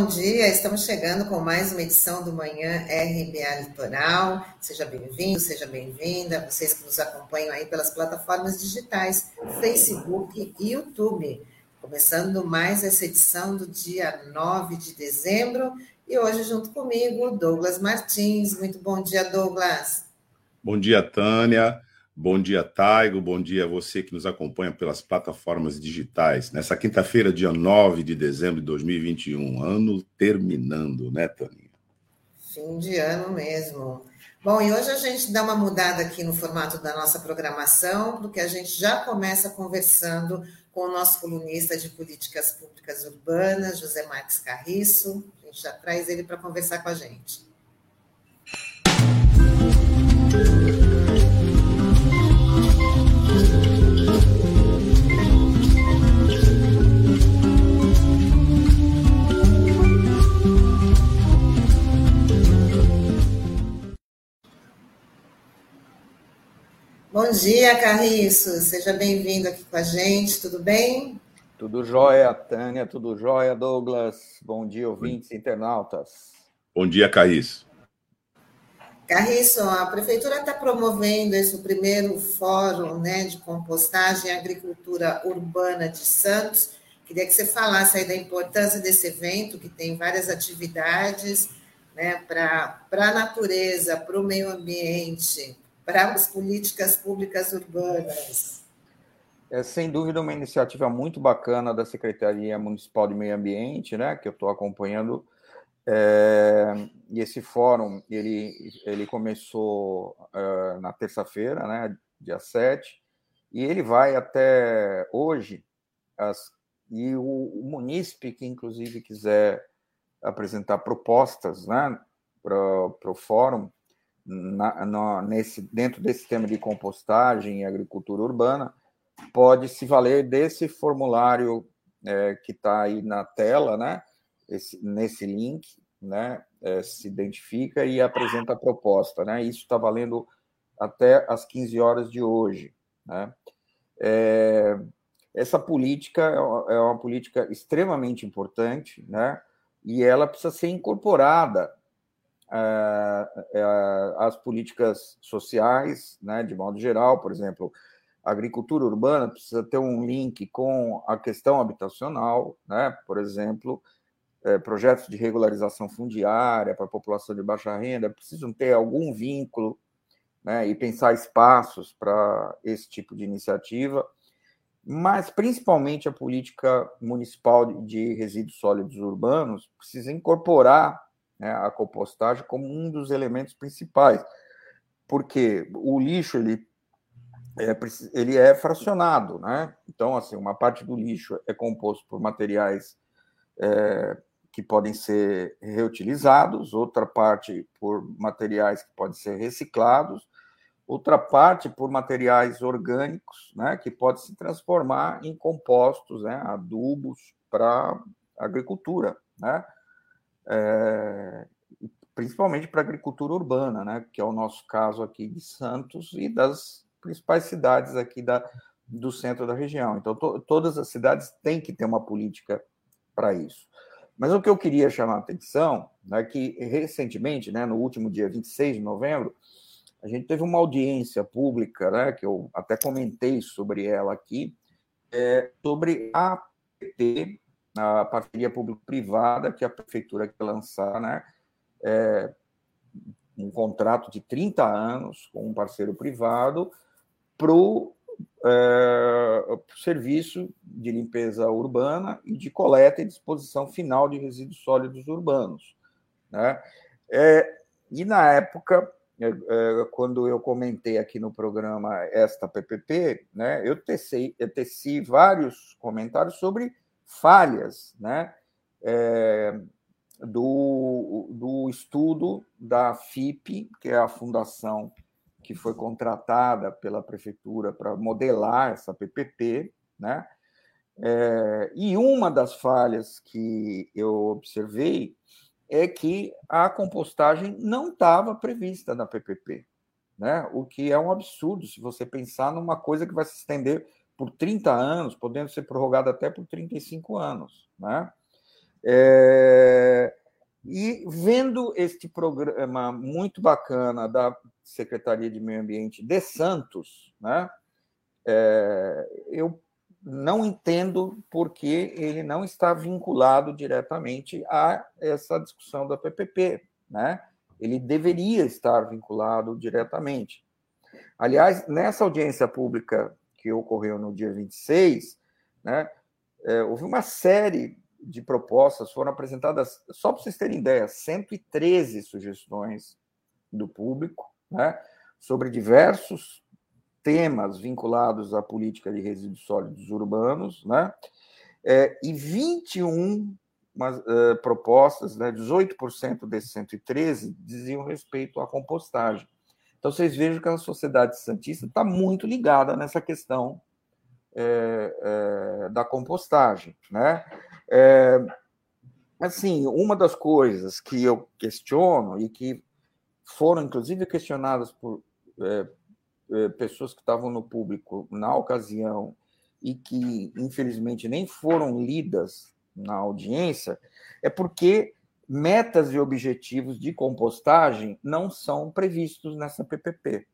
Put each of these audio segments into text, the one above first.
bom dia. Estamos chegando com mais uma edição do Manhã RBA Litoral. Seja bem-vindo, seja bem-vinda. Vocês que nos acompanham aí pelas plataformas digitais, Facebook e YouTube. Começando mais essa edição do dia 9 de dezembro. E hoje, junto comigo, Douglas Martins. Muito bom dia, Douglas. Bom dia, Tânia. Bom dia, Taigo. Bom dia a você que nos acompanha pelas plataformas digitais. Nessa quinta-feira, dia 9 de dezembro de 2021, ano terminando, né, Tânia? Fim de ano mesmo. Bom, e hoje a gente dá uma mudada aqui no formato da nossa programação, porque a gente já começa conversando com o nosso colunista de políticas públicas urbanas, José Marques Carriço. A gente já traz ele para conversar com a gente. Bom dia, Carriço. Seja bem-vindo aqui com a gente. Tudo bem? Tudo jóia, Tânia. Tudo jóia, Douglas. Bom dia, ouvintes internautas. Bom dia, Carriço. Carriço, a prefeitura está promovendo esse primeiro fórum né, de compostagem e agricultura urbana de Santos. Queria que você falasse aí da importância desse evento, que tem várias atividades né, para a natureza, para o meio ambiente, para as políticas públicas urbanas. É sem dúvida uma iniciativa muito bacana da Secretaria Municipal de Meio Ambiente, né, que eu estou acompanhando. É, e esse fórum ele, ele começou é, na terça-feira, né, dia 7, e ele vai até hoje. As, e o, o munícipe que, inclusive, quiser apresentar propostas né, para o fórum, na, na, nesse, dentro desse tema de compostagem e agricultura urbana, pode se valer desse formulário é, que está aí na tela, né? Esse, nesse link, né? É, se identifica e apresenta a proposta, né? Isso está valendo até às 15 horas de hoje, né? É, essa política é, é uma política extremamente importante, né? E ela precisa ser incorporada as políticas sociais, né, de modo geral, por exemplo, a agricultura urbana precisa ter um link com a questão habitacional, né, por exemplo, é, projetos de regularização fundiária para a população de baixa renda precisam ter algum vínculo né, e pensar espaços para esse tipo de iniciativa, mas principalmente a política municipal de resíduos sólidos urbanos precisa incorporar né, a compostagem como um dos elementos principais, porque o lixo ele é, ele é fracionado, né? Então, assim, uma parte do lixo é composto por materiais é, que podem ser reutilizados, outra parte por materiais que podem ser reciclados, outra parte por materiais orgânicos, né, que podem se transformar em compostos, né, adubos para agricultura, né? É, principalmente para a agricultura urbana, né, que é o nosso caso aqui de Santos e das principais cidades aqui da, do centro da região. Então, to, todas as cidades têm que ter uma política para isso. Mas o que eu queria chamar a atenção é que, recentemente, né, no último dia 26 de novembro, a gente teve uma audiência pública, né, que eu até comentei sobre ela aqui, é, sobre a PT a parceria público-privada que a prefeitura quer lançar, né? É, um contrato de 30 anos com um parceiro privado para o é, serviço de limpeza urbana e de coleta e disposição final de resíduos sólidos urbanos. Né? É, e na época, é, é quando eu comentei aqui no programa esta PPP, né, eu, teci, eu teci vários comentários sobre falhas né, é, do, do estudo da FIP, que é a fundação que foi contratada pela prefeitura para modelar essa PPP, né? É, e uma das falhas que eu observei é que a compostagem não estava prevista na PPP, né? O que é um absurdo se você pensar numa coisa que vai se estender por 30 anos, podendo ser prorrogado até por 35 anos. Né? É, e vendo este programa muito bacana da Secretaria de Meio Ambiente de Santos, né, é, eu não entendo por que ele não está vinculado diretamente a essa discussão da PPP. Né? Ele deveria estar vinculado diretamente. Aliás, nessa audiência pública que ocorreu no dia 26, né, é, houve uma série de propostas, foram apresentadas, só para vocês terem ideia, 113 sugestões do público, né, sobre diversos temas vinculados à política de resíduos sólidos urbanos, né, é, e 21 umas, uh, propostas, né, 18% desses 113 diziam respeito à compostagem. Então, vocês vejam que a sociedade santista está muito ligada nessa questão é, é, da compostagem. Né? É, assim, uma das coisas que eu questiono e que foram, inclusive, questionadas por é, é, pessoas que estavam no público na ocasião e que, infelizmente, nem foram lidas na audiência, é porque metas e objetivos de compostagem não são previstos nessa PPP.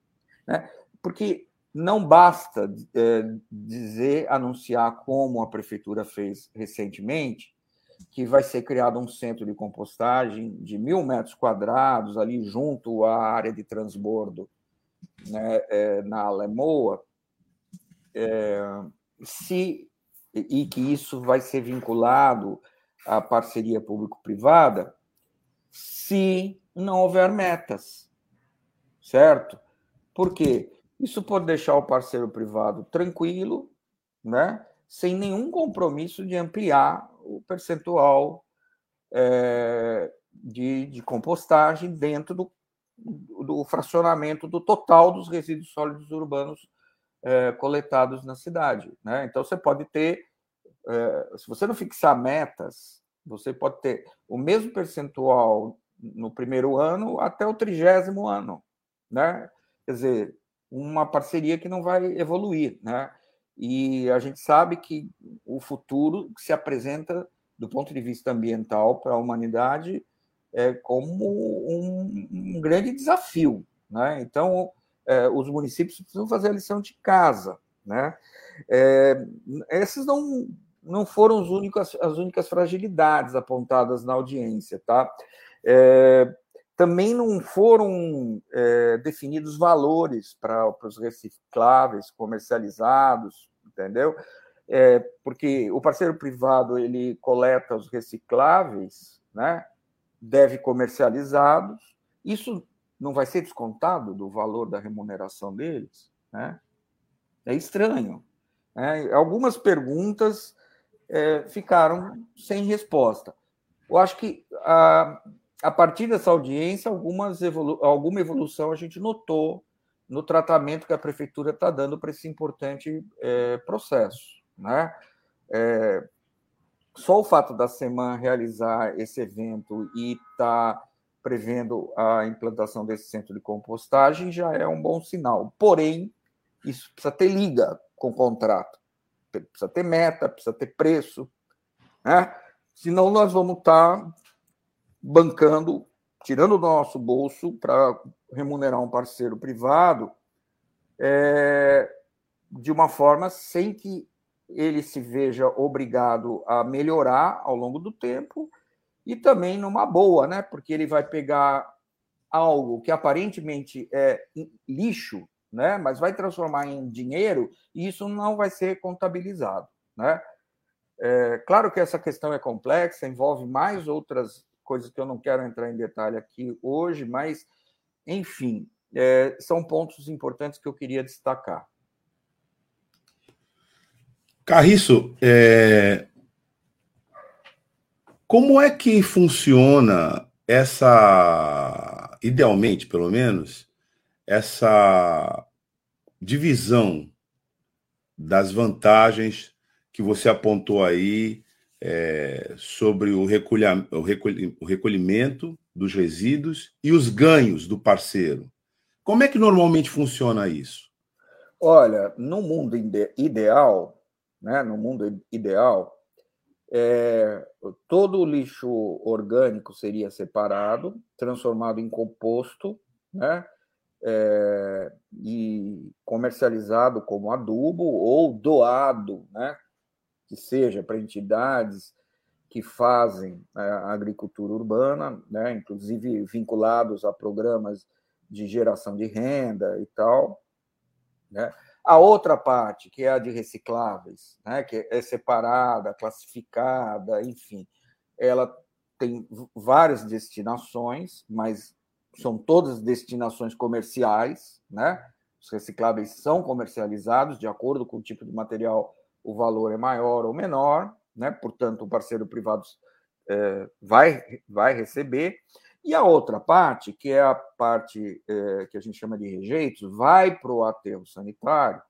Né? Porque não basta é, dizer, anunciar, como a prefeitura fez recentemente, que vai ser criado um centro de compostagem de mil metros quadrados ali junto à área de transbordo né, é, na Alemoa, é, se e que isso vai ser vinculado à parceria público-privada se não houver metas, certo? Por quê? Isso pode deixar o parceiro privado tranquilo, né? sem nenhum compromisso de ampliar o percentual é, de, de, compostagem dentro do, do, fracionamento do total dos resíduos sólidos urbanos é, coletados na cidade. Né? Então, você pode ter, se você não fixar metas, você pode ter o mesmo percentual no primeiro ano até o trigésimo ano. Né? Quer dizer, uma parceria que não vai evoluir. Né? E a gente sabe que o futuro se apresenta, do ponto de vista ambiental, para a humanidade é, como um, um grande desafio. Né? Então, é, os municípios precisam fazer a lição de casa. Né? É, esses não, não foram as únicas fragilidades apontadas na audiência. Tá? É, também não foram é, definidos valores para os recicláveis comercializados, entendeu? É, porque o parceiro privado ele coleta os recicláveis, né? Deve comercializados. Isso não vai ser descontado do valor da remuneração deles, né? É estranho. Né? Algumas perguntas é, ficaram sem resposta. Eu acho que a, a partir dessa audiência, algumas evolu alguma evolução a gente notou no tratamento que a prefeitura está dando para esse importante é, processo. Né? É, só o fato da semana realizar esse evento e estar tá prevendo a implantação desse centro de compostagem já é um bom sinal. Porém, isso precisa ter liga com o contrato, precisa ter meta, precisa ter preço, né? Senão nós vamos estar tá bancando, tirando do nosso bolso para remunerar um parceiro privado é, de uma forma sem que ele se veja obrigado a melhorar ao longo do tempo e também numa boa, né? Porque ele vai pegar algo que aparentemente é lixo, né? Mas vai transformar em dinheiro e isso não vai ser contabilizado, né? É, claro que essa questão é complexa, envolve mais outras coisas que eu não quero entrar em detalhe aqui hoje, mas, enfim, é, são pontos importantes que eu queria destacar. Carriço, é, como é que funciona essa, idealmente, pelo menos, essa divisão das vantagens que você apontou aí é, sobre o, recolha, o, o recolhimento dos resíduos e os ganhos do parceiro? Como é que normalmente funciona isso? Olha, no mundo ideal, né, no mundo ideal, é, todo o lixo orgânico seria separado, transformado em composto, né? É, e comercializado como adubo ou doado, né? Que seja para entidades que fazem é, a agricultura urbana, né? Inclusive vinculados a programas de geração de renda e tal, né? A outra parte, que é a de recicláveis, né, que é separada, classificada, enfim, ela tem várias destinações, mas são todas destinações comerciais, né? Os recicláveis são comercializados de acordo com o tipo de material, o valor é maior ou menor, né? Portanto, o parceiro privado é, vai, vai receber. E a outra parte, que é a parte é, que a gente chama de rejeitos, vai para o aterro sanitário,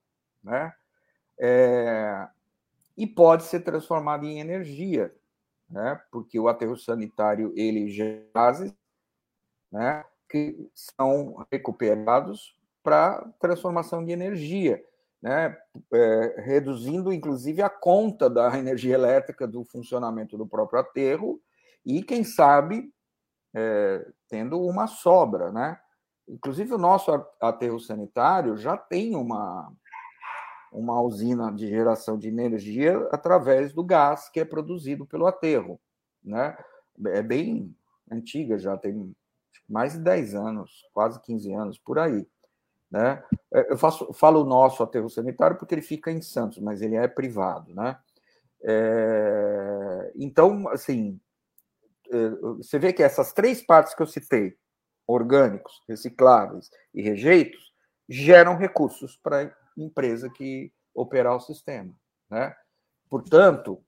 né? É, e pode ser transformado em energia, né? Porque o aterro sanitário ele gera né? Que são recuperados para transformação de energia, né? É, reduzindo inclusive a conta da energia elétrica do funcionamento do próprio aterro e quem sabe é, tendo uma sobra, né? Inclusive, o nosso aterro sanitário já tem uma, uma usina de geração de energia através do gás que é produzido pelo aterro. Né? É bem antiga, já tem mais de 10 anos, quase 15 anos, por aí. Né? É, eu faço, falo o nosso aterro sanitário porque ele fica em Santos, mas ele é privado. Né? É, então, assim, é, você vê que essas três partes que eu citei, orgânicos, recicláveis e rejeitos, geram recursos para a empresa que operar o sistema. Né? Portanto,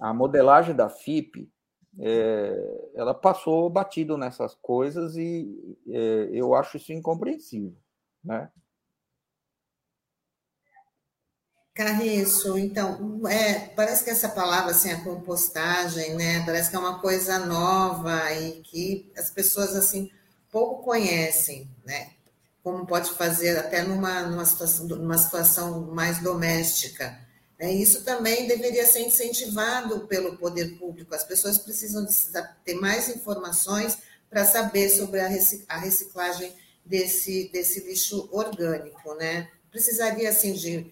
a modelagem da FIP é, ela passou batido nessas coisas e é, eu acho isso incompreensível. Né? Carriço, então, é, parece que essa palavra, assim, a compostagem, né, parece que é uma coisa nova e que as pessoas, assim, pouco conhecem, né, como pode fazer até numa, numa, situação, numa situação mais doméstica. É, isso também deveria ser incentivado pelo poder público, as pessoas precisam ter mais informações para saber sobre a reciclagem desse, desse lixo orgânico, né, precisaria, assim, de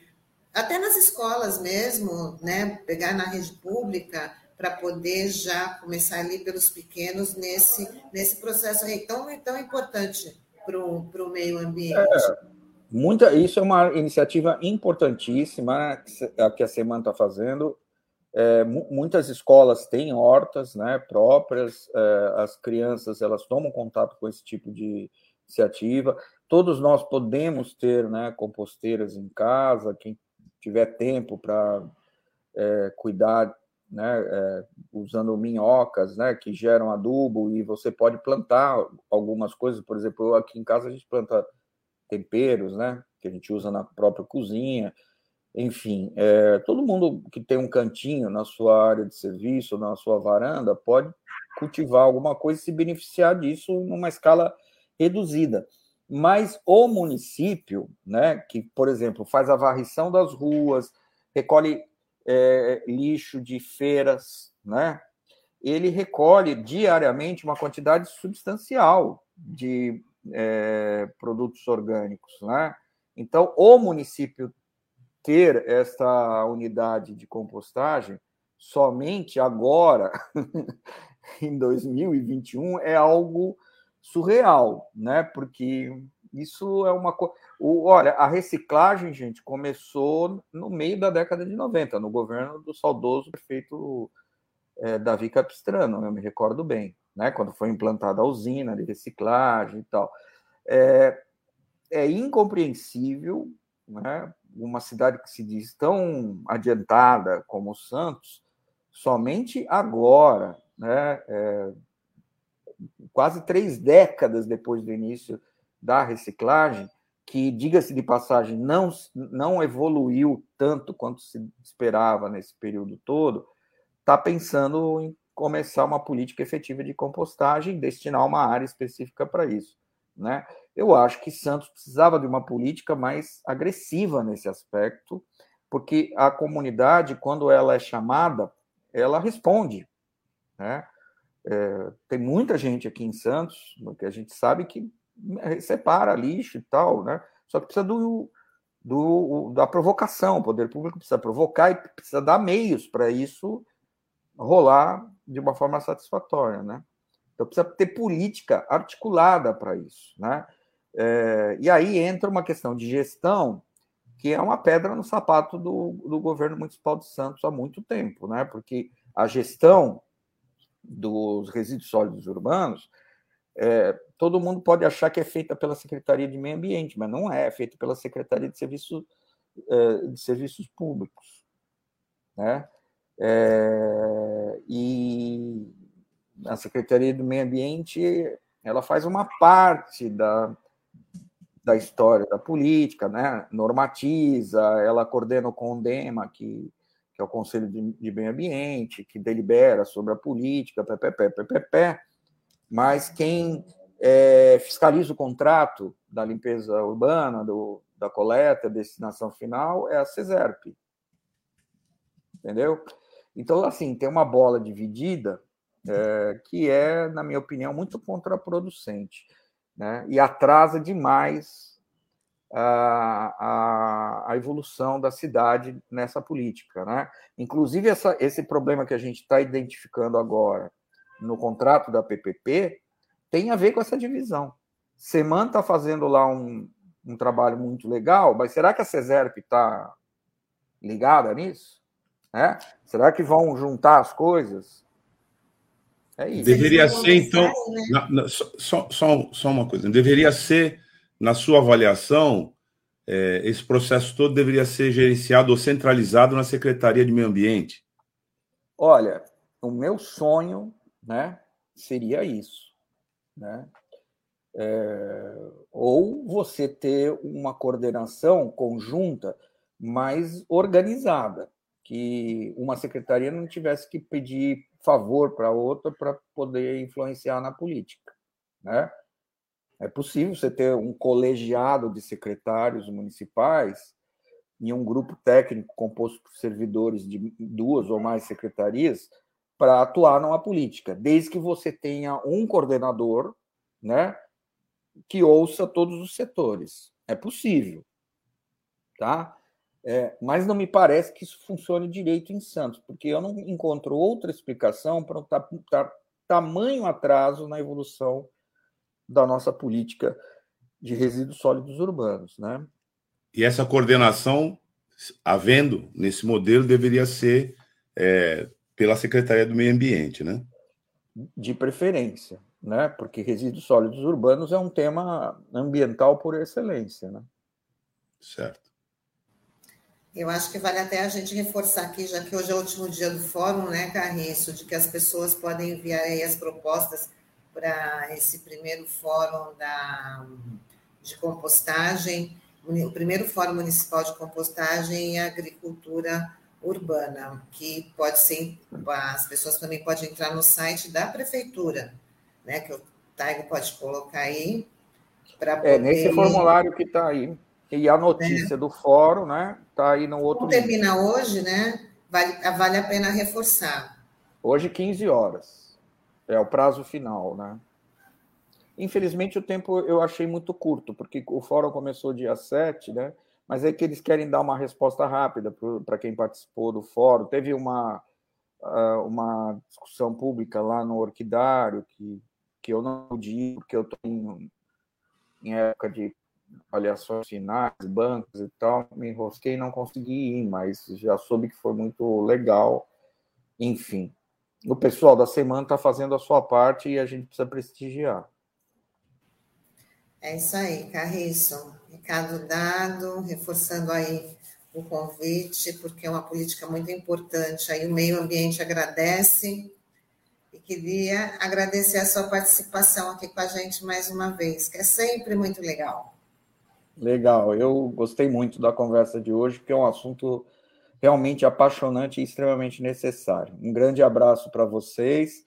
até nas escolas mesmo, né, pegar na rede pública para poder já começar ali pelos pequenos nesse, nesse processo aí tão, tão importante para o meio ambiente. É, muita, isso é uma iniciativa importantíssima que a Semana está fazendo. É, muitas escolas têm hortas né, próprias, é, as crianças elas tomam contato com esse tipo de iniciativa. Todos nós podemos ter né, composteiras em casa, quem tiver tempo para é, cuidar, né, é, usando minhocas, né, que geram adubo e você pode plantar algumas coisas, por exemplo, aqui em casa a gente planta temperos, né, que a gente usa na própria cozinha. Enfim, é, todo mundo que tem um cantinho na sua área de serviço, na sua varanda, pode cultivar alguma coisa e se beneficiar disso numa escala reduzida. Mas o município, né, que, por exemplo, faz a varrição das ruas, recolhe é, lixo de feiras, né, ele recolhe diariamente uma quantidade substancial de é, produtos orgânicos. Né? Então, o município ter essa unidade de compostagem somente agora, em 2021, é algo surreal, né? Porque isso é uma coisa. Olha, a reciclagem, gente, começou no meio da década de 90, no governo do saudoso prefeito é, Davi Capistrano, eu me recordo bem, né? Quando foi implantada a usina de reciclagem e tal. É, é incompreensível, né? Uma cidade que se diz tão adiantada como Santos, somente agora, né? É, quase três décadas depois do início da reciclagem, que, diga-se de passagem, não, não evoluiu tanto quanto se esperava nesse período todo, está pensando em começar uma política efetiva de compostagem destinar uma área específica para isso. Né? Eu acho que Santos precisava de uma política mais agressiva nesse aspecto, porque a comunidade, quando ela é chamada ela responde. Né? É, tem muita gente aqui em Santos que a gente sabe que separa lixo e tal, né? Só que precisa do, do, da provocação. O poder público precisa provocar e precisa dar meios para isso rolar de uma forma satisfatória, né? Então precisa ter política articulada para isso, né? É, e aí entra uma questão de gestão que é uma pedra no sapato do, do governo municipal de Santos há muito tempo, né? Porque a gestão dos resíduos sólidos urbanos, é, todo mundo pode achar que é feita pela Secretaria de Meio Ambiente, mas não é, é feita pela Secretaria de Serviços, é, de Serviços Públicos, né? É, e a Secretaria do Meio Ambiente ela faz uma parte da, da história da política, né? normatiza, ela coordena o CONDEMA, que, que é o Conselho de, de Meio Ambiente, que delibera sobre a política, ppp, ppp, mas quem é, fiscaliza o contrato da limpeza urbana, do, da coleta, destinação final, é a CESERP. Entendeu? Então, assim, tem uma bola dividida é, que é, na minha opinião, muito contraproducente né? e atrasa demais a, a, a, evolução da cidade nessa política. Né? Inclusive, essa, esse problema que a gente está identificando agora no contrato da PPP tem a ver com essa divisão. Seman está fazendo lá um, um trabalho muito legal, mas será que a CESERP está ligada nisso? É? Será que vão juntar as coisas? É isso. Deveria ser, então. Né? Na, na, só, só, só uma coisa. Deveria ser, na sua avaliação, é, esse processo todo deveria ser gerenciado ou centralizado na Secretaria de Meio Ambiente? Olha, o meu sonho né, seria isso. Né? É, ou você ter uma coordenação conjunta mais organizada, que uma secretaria não tivesse que pedir favor para outra para poder influenciar na política, né? É possível você ter um colegiado de secretários municipais e um grupo técnico composto por servidores de duas ou mais secretarias para atuar numa política, desde que você tenha um coordenador, né, que ouça todos os setores. É possível, tá? É, mas não me parece que isso funcione direito em Santos, porque eu não encontro outra explicação para o tamanho atraso na evolução da nossa política de resíduos sólidos urbanos. Né? E essa coordenação, havendo nesse modelo, deveria ser é, pela Secretaria do Meio Ambiente, né? De preferência, né? Porque resíduos sólidos urbanos é um tema ambiental por excelência, né? Certo. Eu acho que vale até a gente reforçar aqui, já que hoje é o último dia do fórum, né, Carriço, de que as pessoas podem enviar aí as propostas para esse primeiro fórum da, de compostagem, o primeiro fórum municipal de compostagem e agricultura urbana, que pode ser, as pessoas também podem entrar no site da prefeitura, né, que o Taigo pode colocar aí. Para poder... É, nesse formulário que está aí. E a notícia é. do fórum, né? Está aí no outro. Como termina hoje, né? Vale, vale a pena reforçar. Hoje, 15 horas. É o prazo final, né? Infelizmente, o tempo eu achei muito curto, porque o fórum começou dia 7, né? Mas é que eles querem dar uma resposta rápida para quem participou do fórum. Teve uma, ah, uma discussão pública lá no Orquidário, que, que eu não pude porque eu estou em, em época de avaliações finais, bancos e tal, me enrosquei e não consegui ir, mas já soube que foi muito legal. Enfim, o pessoal da semana está fazendo a sua parte e a gente precisa prestigiar. É isso aí, Carriço. Recado dado, reforçando aí o convite, porque é uma política muito importante. Aí o meio ambiente agradece e queria agradecer a sua participação aqui com a gente mais uma vez, que é sempre muito legal. Legal, eu gostei muito da conversa de hoje, porque é um assunto realmente apaixonante e extremamente necessário. Um grande abraço para vocês,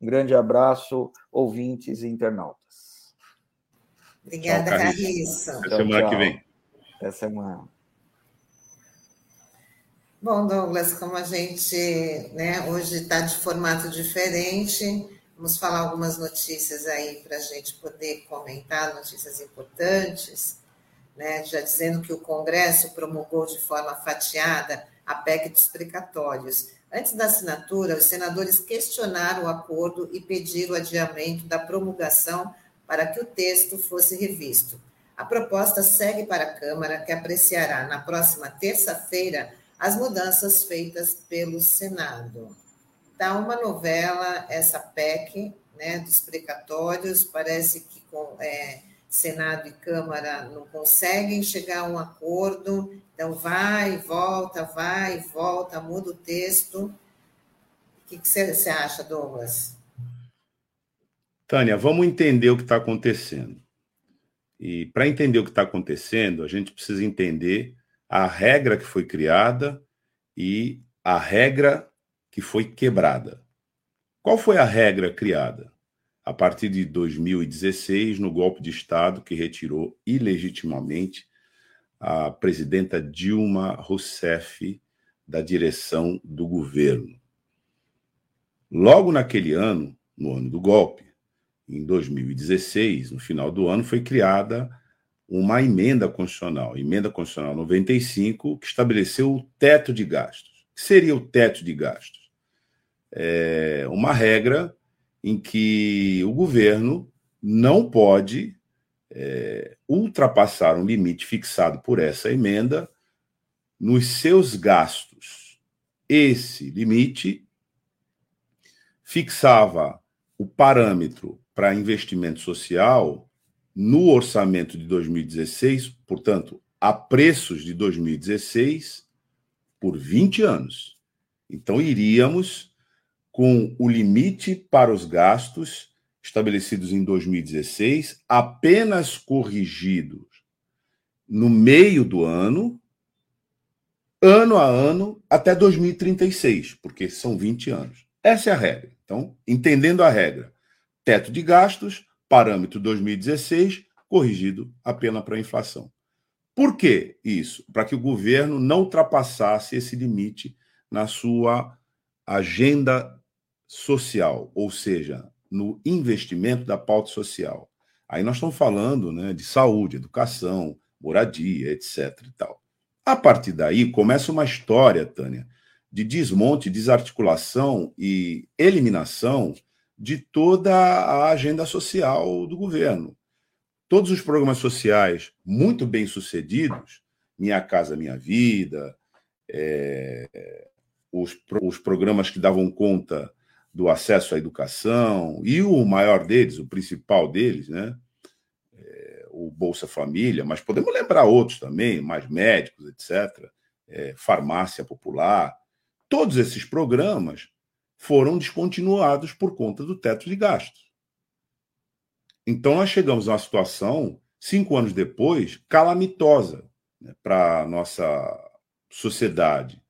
um grande abraço, ouvintes e internautas. Obrigada, Carissa. Até semana que vem. Até semana. Bom, Douglas, como a gente né, hoje está de formato diferente, vamos falar algumas notícias aí para a gente poder comentar, notícias importantes, né, já dizendo que o Congresso promulgou de forma fatiada a PEC dos precatórios. Antes da assinatura, os senadores questionaram o acordo e pediram o adiamento da promulgação para que o texto fosse revisto. A proposta segue para a Câmara, que apreciará na próxima terça-feira as mudanças feitas pelo Senado. Está uma novela, essa PEC né, dos precatórios, parece que com é, Senado e Câmara não conseguem chegar a um acordo, então vai, volta, vai, volta, muda o texto. O que você acha, Douglas? Tânia, vamos entender o que está acontecendo. E para entender o que está acontecendo, a gente precisa entender a regra que foi criada e a regra que foi quebrada. Qual foi a regra criada? A partir de 2016, no golpe de Estado que retirou ilegitimamente a presidenta Dilma Rousseff da direção do governo. Logo naquele ano, no ano do golpe, em 2016, no final do ano, foi criada uma emenda constitucional, emenda constitucional 95, que estabeleceu o teto de gastos. O que seria o teto de gastos? É uma regra em que o governo não pode é, ultrapassar um limite fixado por essa emenda nos seus gastos. Esse limite fixava o parâmetro para investimento social no orçamento de 2016, portanto, a preços de 2016, por 20 anos. Então, iríamos com o limite para os gastos estabelecidos em 2016, apenas corrigidos no meio do ano, ano a ano, até 2036, porque são 20 anos. Essa é a regra. Então, entendendo a regra, teto de gastos, parâmetro 2016, corrigido apenas para a inflação. Por que isso? Para que o governo não ultrapassasse esse limite na sua agenda social, ou seja, no investimento da pauta social. Aí nós estamos falando né, de saúde, educação, moradia, etc. E tal. A partir daí começa uma história, Tânia, de desmonte, desarticulação e eliminação de toda a agenda social do governo. Todos os programas sociais muito bem sucedidos, Minha Casa Minha Vida, é, os, os programas que davam conta do acesso à educação, e o maior deles, o principal deles, né? É, o Bolsa Família, mas podemos lembrar outros também, mais médicos, etc., é, farmácia popular. Todos esses programas foram descontinuados por conta do teto de gastos. Então, nós chegamos a uma situação, cinco anos depois, calamitosa né, para a nossa sociedade,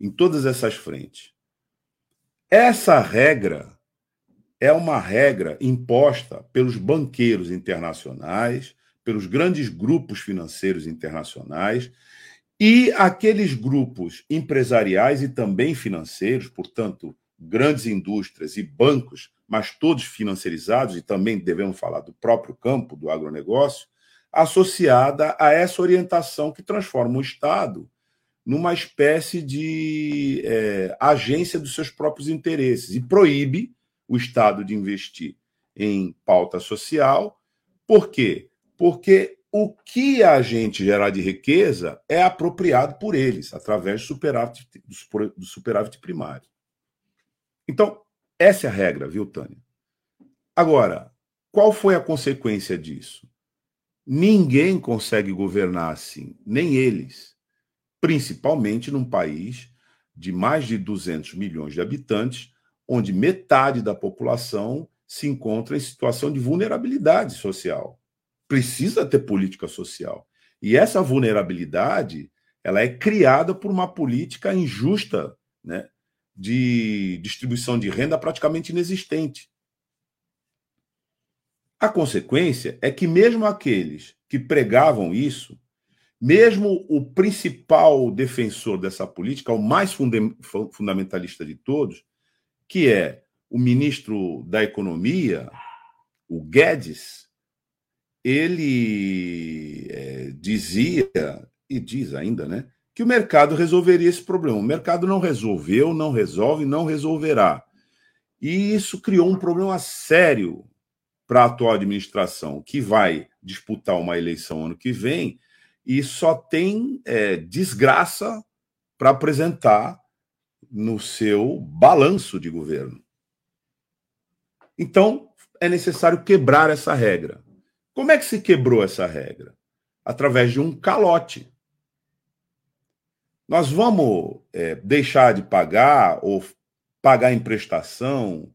em todas essas frentes. Essa regra é uma regra imposta pelos banqueiros internacionais, pelos grandes grupos financeiros internacionais e aqueles grupos empresariais e também financeiros, portanto, grandes indústrias e bancos, mas todos financiarizados, e também devemos falar do próprio campo do agronegócio, associada a essa orientação que transforma o Estado numa espécie de é, agência dos seus próprios interesses e proíbe o Estado de investir em pauta social. Por quê? Porque o que a gente gerar de riqueza é apropriado por eles, através do superávit, do superávit primário. Então, essa é a regra, viu, Tânia? Agora, qual foi a consequência disso? Ninguém consegue governar assim, nem eles, principalmente num país de mais de 200 milhões de habitantes, onde metade da população se encontra em situação de vulnerabilidade social. Precisa ter política social. E essa vulnerabilidade, ela é criada por uma política injusta, né? de distribuição de renda praticamente inexistente. A consequência é que, mesmo aqueles que pregavam isso, Mesmo o principal defensor dessa política, o mais fundamentalista de todos, que é o ministro da Economia, o Guedes, ele é, dizia, e diz ainda, né, que o mercado resolveria esse problema. O mercado não resolveu, não resolve, não resolverá. E isso criou um problema sério para a atual administração, que vai disputar uma eleição ano que vem e só tem é, desgraça para apresentar no seu balanço de governo. Então, é necessário quebrar essa regra. Como é que se quebrou essa regra? Através de um calote. Nós vamos é, deixar de pagar ou pagar em prestação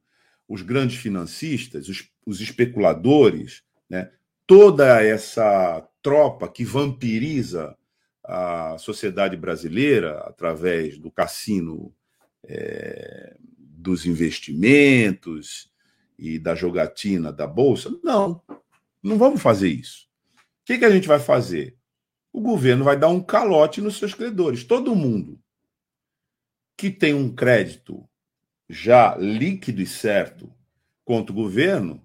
os grandes financistas, os, os especuladores, né? toda essa tropa que vampiriza a sociedade brasileira através do cassino é, dos investimentos e da jogatina da bolsa. Não, não vamos fazer isso. O que, que a gente vai fazer? O governo vai dar um calote nos seus credores. Todo mundo que tem um crédito já líquido e certo contra o governo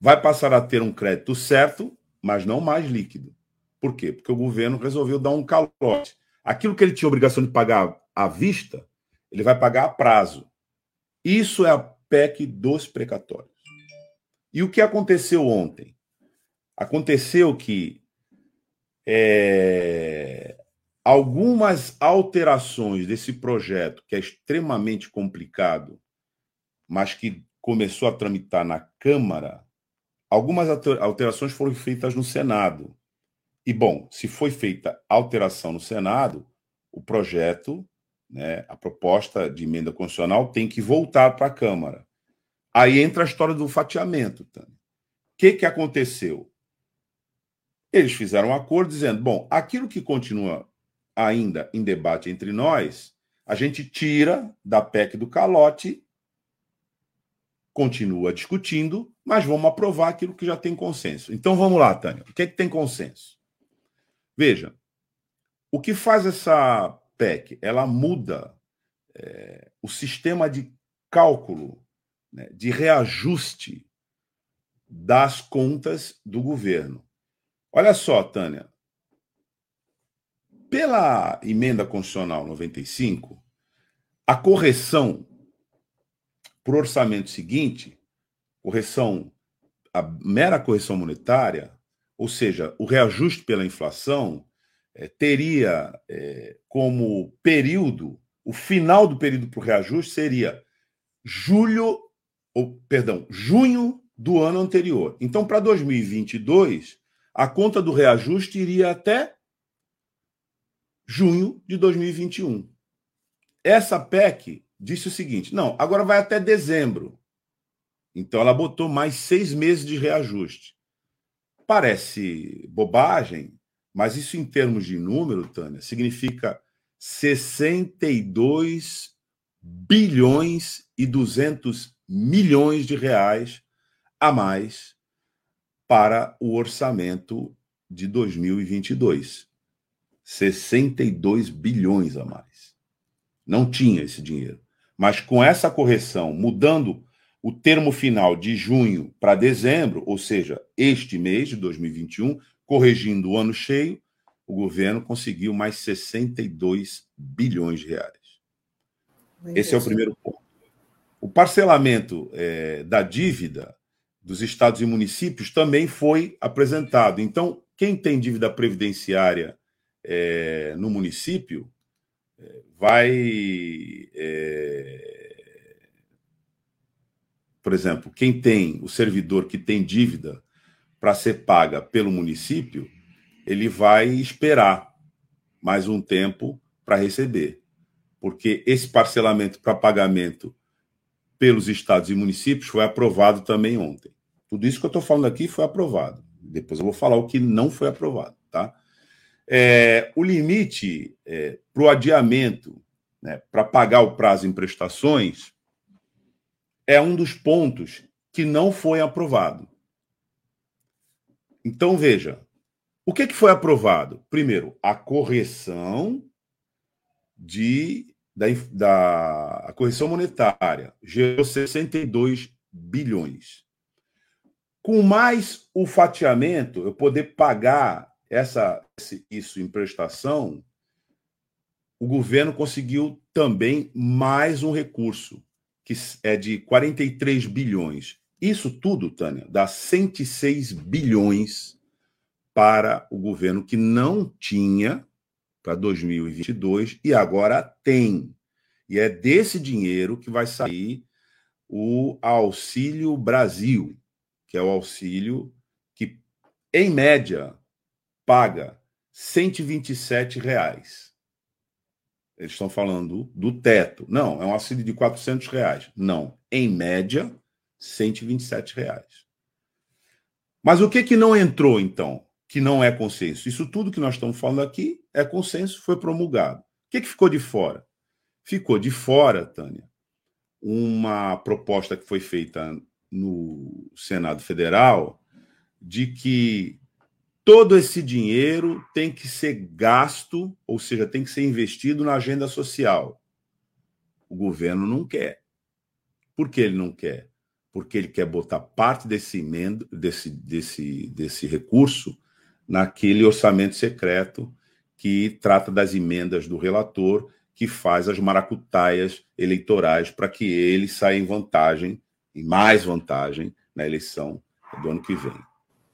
vai passar a ter um crédito certo, mas não mais líquido. Por quê? Porque o governo resolveu dar um calote. Aquilo que ele tinha obrigação de pagar à vista, ele vai pagar a prazo. Isso é a PEC dos precatórios. E o que aconteceu ontem? Aconteceu que é, algumas alterações desse projeto, que é extremamente complicado, mas que começou a tramitar na Câmara, algumas alterações foram feitas no Senado. E, bom, se foi feita alteração no Senado, o projeto, né, a proposta de emenda constitucional, tem que voltar para a Câmara. Aí entra a história do fatiamento. O que, que aconteceu? Eles fizeram um acordo dizendo: bom, aquilo que continua ainda em debate entre nós, a gente tira da PEC do calote, continua discutindo, mas vamos aprovar aquilo que já tem consenso. Então vamos lá, Tânia. O que é que tem consenso? Veja, o que faz essa PEC? Ela muda é, o sistema de cálculo, né, de reajuste das contas do governo. Olha só, Tânia. Pela emenda constitucional 95, a correção para o orçamento seguinte, correção, a mera correção monetária, ou seja, o reajuste pela inflação, é, teria é, como período, o final do período para o reajuste seria julho, ou perdão, junho do ano anterior. Então, para 2022, a conta do reajuste iria até junho de 2021. Essa PEC disse o seguinte: não, agora vai até dezembro. Então ela botou mais seis meses de reajuste. Parece bobagem, mas isso em termos de número, Tânia, significa 62 bilhões e 200 milhões de reais a mais para o orçamento de 2022. 62 bilhões a mais. Não tinha esse dinheiro. Mas com essa correção, mudando o termo final de junho para dezembro, ou seja, este mês de 2021, corrigindo o ano cheio, o governo conseguiu mais 62 bilhões de reais. Esse é o primeiro ponto. O parcelamento é, da dívida dos estados e municípios também foi apresentado. Então, quem tem dívida previdenciária é, no município vai. É, por exemplo, quem tem o servidor que tem dívida para ser paga pelo município, ele vai esperar mais um tempo para receber, porque esse parcelamento para pagamento pelos estados e municípios foi aprovado também ontem. Tudo isso que eu estou falando aqui foi aprovado. Depois eu vou falar o que não foi aprovado, tá? É, o limite é, para o adiamento, né, para pagar o prazo em prestações, é um dos pontos que não foi aprovado. Então, veja, O que, que foi aprovado? Primeiro, a correção de, da, da a correção monetária gerou 62 bilhões. Com mais o fatiamento, eu poder pagar essa, isso em prestação, o governo conseguiu também mais um recurso, que é de 43 bilhões. Isso tudo, Tânia, dá 106 bilhões para o governo que não tinha para 2022 e agora tem. E é desse dinheiro que vai sair o Auxílio Brasil, que é o auxílio que, em média, paga 127 reais. Eles estão falando do teto. Não, é um auxílio de 400 reais. Não, em média, 127 reais. Mas o que, que não entrou, então? Que não é consenso. Isso tudo que nós estamos falando aqui é consenso, foi promulgado. O que, que ficou de fora? Ficou de fora, Tânia, uma proposta que foi feita no Senado Federal de que todo esse dinheiro tem que ser gasto, ou seja, tem que ser investido na agenda social. O governo não quer. Por que ele não quer? Porque ele quer botar parte desse, emenda, desse, desse, desse recurso naquele orçamento secreto que trata das emendas do relator, que faz as maracutaias eleitorais para que ele saia em vantagem e mais vantagem na eleição do ano que vem.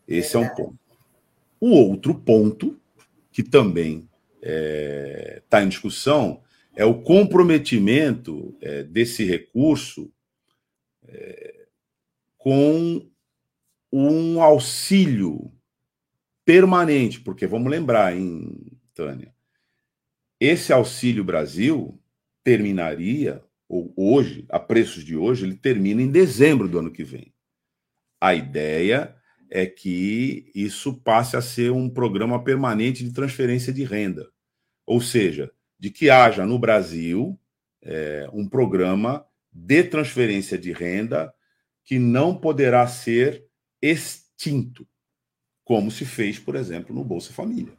Esse é um ponto. O outro ponto, que também está é, tá em discussão, é o comprometimento é, desse recurso é, com um auxílio permanente, porque vamos lembrar, hein, Tânia? Esse Auxílio Brasil terminaria ou hoje, a preços de hoje, ele termina em dezembro do ano que vem. A ideia é que isso passe a ser um programa permanente de transferência de renda, ou seja, de que haja no Brasil é, um programa de transferência de renda que não poderá ser extinto, como se fez, por exemplo, no Bolsa Família.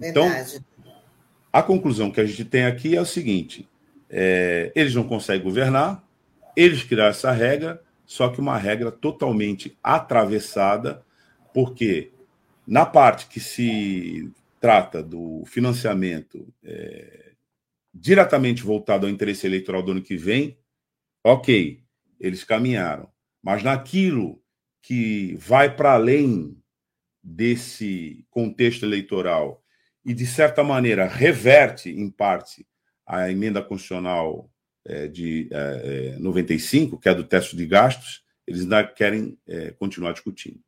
Então, Verdade. Então, a conclusão que a gente tem aqui é o seguinte: é, eles não conseguem governar, eles criaram essa regra, só que uma regra totalmente atravessada, porque na parte que se trata do financiamento é, diretamente voltado ao interesse eleitoral do ano que vem, ok, eles caminharam. Mas naquilo que vai para além desse contexto eleitoral e, de certa maneira, reverte, em parte, a emenda constitucional é, de é, 95, é, que é do teste de gastos, eles ainda querem é, continuar discutindo.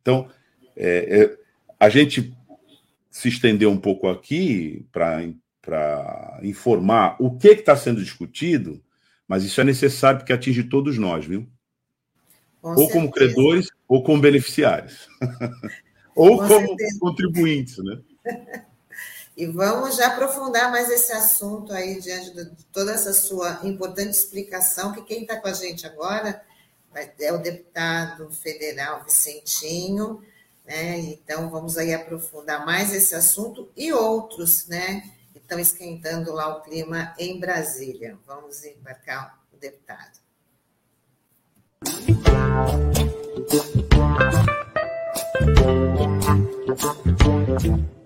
Então, é, é, a gente se estendeu um pouco aqui para informar o que está sendo discutido, mas isso é necessário porque atinge todos nós, viu? Com ou certeza. como credores, ou como beneficiários. ou Com como certeza. contribuintes, né? E vamos já aprofundar mais esse assunto aí, diante de toda essa sua importante explicação, que quem está com a gente agora é o deputado federal Vicentinho, né? Então, vamos aí aprofundar mais esse assunto e outros, né? Que estão esquentando lá o clima em Brasília. Vamos embarcar o deputado. Música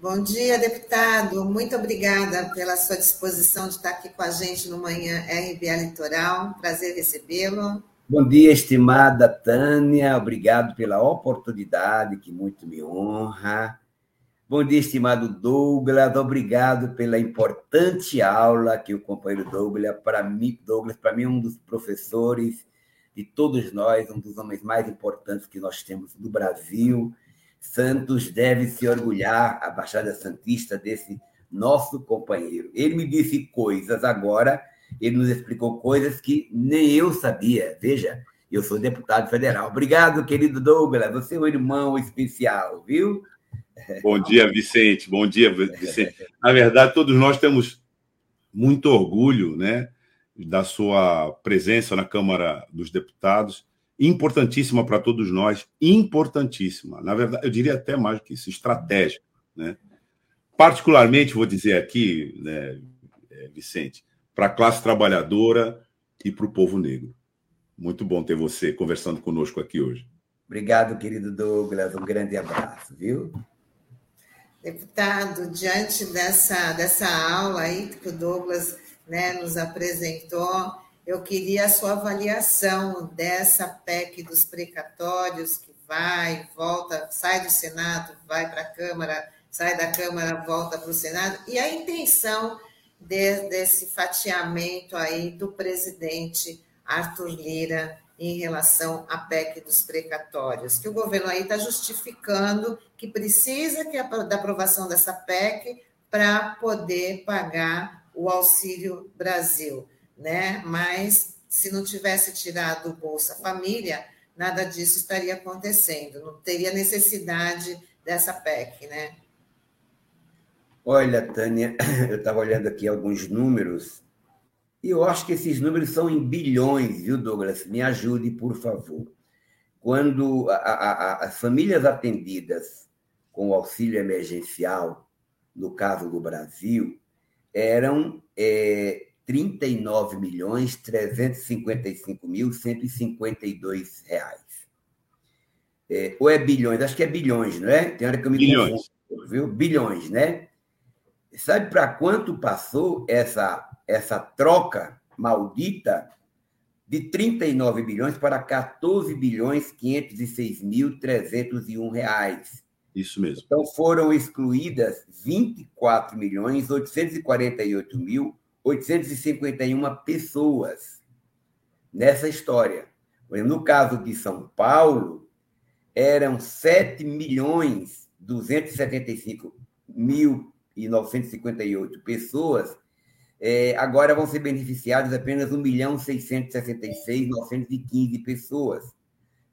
Bom dia, deputado. Muito obrigada pela sua disposição de estar aqui com a gente no Manhã RBA Litoral. Prazer recebê-lo. Bom dia, estimada Tânia. Obrigado pela oportunidade, que muito me honra. Bom dia, estimado Douglas. Obrigado pela importante aula que o companheiro Douglas, para mim, Douglas, para mim, um dos professores de todos nós, um dos homens mais importantes que nós temos do Brasil. Santos deve se orgulhar, a Baixada Santista, desse nosso companheiro. Ele me disse coisas agora, ele nos explicou coisas que nem eu sabia. Veja, eu sou deputado federal. Obrigado, querido Douglas. Você é um irmão especial, viu? Bom dia, Vicente. Bom dia, Vicente. Na verdade, todos nós temos muito orgulho, né, da sua presença na Câmara dos Deputados, importantíssima para todos nós, importantíssima. Na verdade, eu diria até mais que isso, estratégica, né? Particularmente, vou dizer aqui, né, é, Vicente, para a classe trabalhadora e para o povo negro. Muito bom ter você conversando conosco aqui hoje. Obrigado, querido Douglas. Um grande abraço, viu? Deputado, diante dessa, dessa aula aí que o Douglas né, nos apresentou, eu queria a sua avaliação dessa PEC dos precatórios que vai, volta, sai do Senado, vai para a Câmara, sai da Câmara, volta para o Senado, e a intenção de, desse fatiamento aí do presidente Arthur Lira em relação à PEC dos precatórios, que o governo aí está justificando que precisa que a, da aprovação dessa PEC para poder pagar o Auxílio Brasil, né? Mas se não tivesse tirado o Bolsa Família, nada disso estaria acontecendo, não teria necessidade dessa PEC, né? Olha, Tânia, eu estava olhando aqui alguns números e eu acho que esses números são em bilhões, viu, Douglas? Me ajude, por favor. Quando a, a, as famílias atendidas com auxílio emergencial, no caso do Brasil, eram é, 39 milhões 355 mil 152 reais. É, ou é bilhões? Acho que é bilhões, não é? Tem hora que eu me bilhões. confundo, viu? Bilhões, né? Sabe para quanto passou essa essa troca maldita de 39 bilhões para 14 bilhões 506 mil 301 reais. Isso mesmo. Então foram excluídas 24 milhões 848 mil 851 pessoas nessa história. No caso de São Paulo, eram 7 milhões 275 mil e 958 pessoas é, agora vão ser beneficiadas apenas 1 milhão 666 915 pessoas,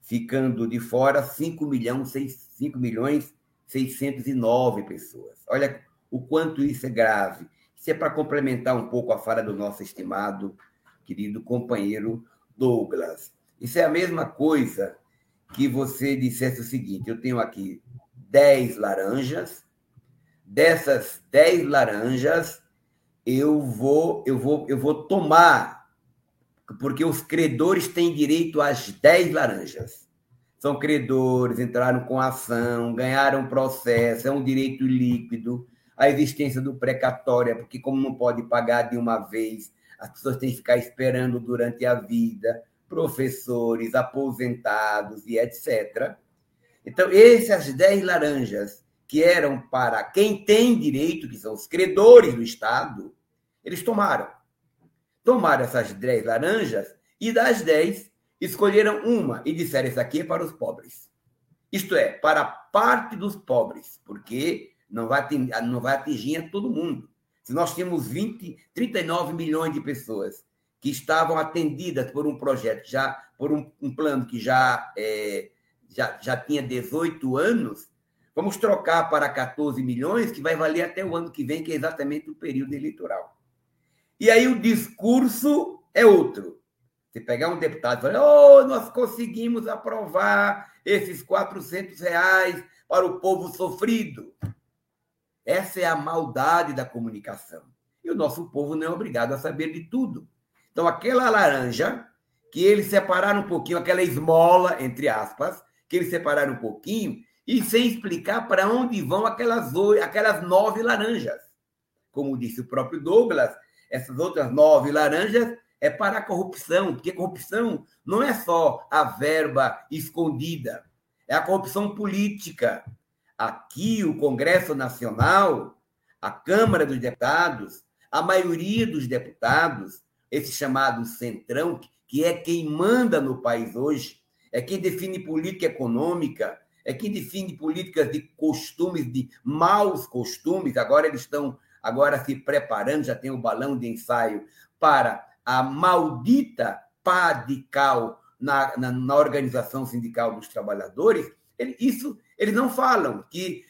ficando de fora 5, milhão, 6, 5 milhões 609 pessoas. Olha o quanto isso é grave. Isso é para complementar um pouco a fala do nosso estimado, querido companheiro Douglas. Isso é a mesma coisa que você dissesse o seguinte: eu tenho aqui 10 laranjas, dessas 10 laranjas, eu vou, eu vou, eu vou tomar, porque os credores têm direito às 10 laranjas. São credores, entraram com ação, ganharam processo, é um direito líquido. A existência do precatório, porque como não pode pagar de uma vez, as pessoas têm que ficar esperando durante a vida, professores, aposentados e etc. Então, essas 10 laranjas que eram para quem tem direito, que são os credores do Estado, eles tomaram. Tomaram essas 10 laranjas e das 10 escolheram uma e disseram: Isso aqui é para os pobres. Isto é, para parte dos pobres, porque não vai, atingir, não vai atingir todo mundo. Se nós temos 20, 39 milhões de pessoas que estavam atendidas por um projeto, já por um, um plano que já, é, já, já tinha 18 anos, Vamos trocar para 14 milhões, que vai valer até o ano que vem, que é exatamente o período eleitoral. E aí o discurso é outro. Você pegar um deputado e falar, oh, nós conseguimos aprovar esses 400 reais para o povo sofrido. Essa é a maldade da comunicação. E o nosso povo não é obrigado a saber de tudo. Então, aquela laranja, que eles separaram um pouquinho, aquela esmola, entre aspas, que eles separaram um pouquinho, e sem explicar para onde vão aquelas, aquelas nove laranjas. Como disse o próprio Douglas, essas outras nove laranjas é para a corrupção, porque corrupção não é só a verba escondida, é a corrupção política. Aqui, o Congresso Nacional, a Câmara dos Deputados, a maioria dos deputados, esse chamado centrão, que é quem manda no país hoje, é quem define política econômica, é quem define políticas de costumes, de maus costumes. Agora eles estão agora se preparando, já tem o balão de ensaio para a maldita pá de cal na, na, na organização sindical dos trabalhadores. Ele, isso eles não falam que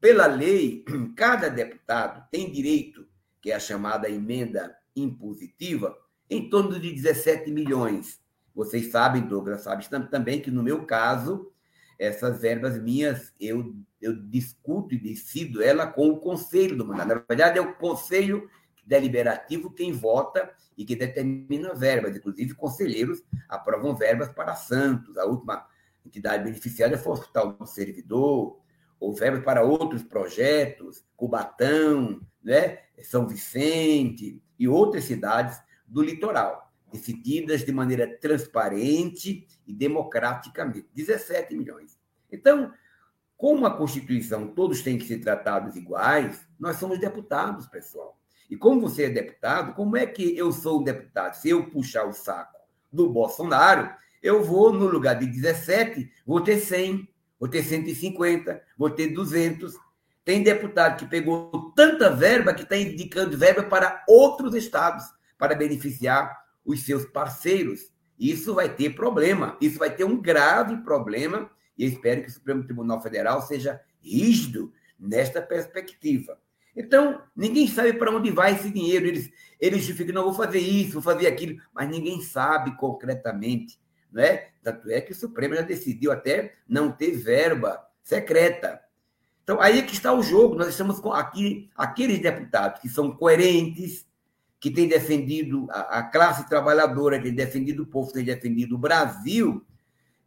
pela lei, cada deputado tem direito, que é a chamada emenda impositiva, em torno de 17 milhões. Vocês sabem, Douglas sabe também que no meu caso, essas verbas minhas, eu, eu discuto e decido ela com o conselho do mandato. Na verdade, é o conselho deliberativo quem vota e que determina verbas. Inclusive, conselheiros aprovam verbas para Santos. A última entidade beneficiária foi o Hospital do Servidor, ou verbas para outros projetos, Cubatão, né? São Vicente e outras cidades do litoral, decididas de maneira transparente e democraticamente. 17 milhões. Então, como a Constituição todos têm que ser tratados iguais, nós somos deputados, pessoal. E como você é deputado, como é que eu sou um deputado? Se eu puxar o saco do Bolsonaro, eu vou, no lugar de 17, vou ter 100, vou ter 150, vou ter 200. Tem deputado que pegou tanta verba que está indicando verba para outros estados, para beneficiar os seus parceiros. Isso vai ter problema, isso vai ter um grave problema, e espero que o Supremo Tribunal Federal seja rígido nesta perspectiva. Então, ninguém sabe para onde vai esse dinheiro. Eles, eles justificam, não, vou fazer isso, vou fazer aquilo, mas ninguém sabe concretamente. Não é? Tanto é que o Supremo já decidiu até não ter verba secreta. Então, aí é que está o jogo. Nós estamos com aqui, aqueles deputados que são coerentes, que têm defendido a, a classe trabalhadora, que têm defendido o povo, que têm defendido o Brasil,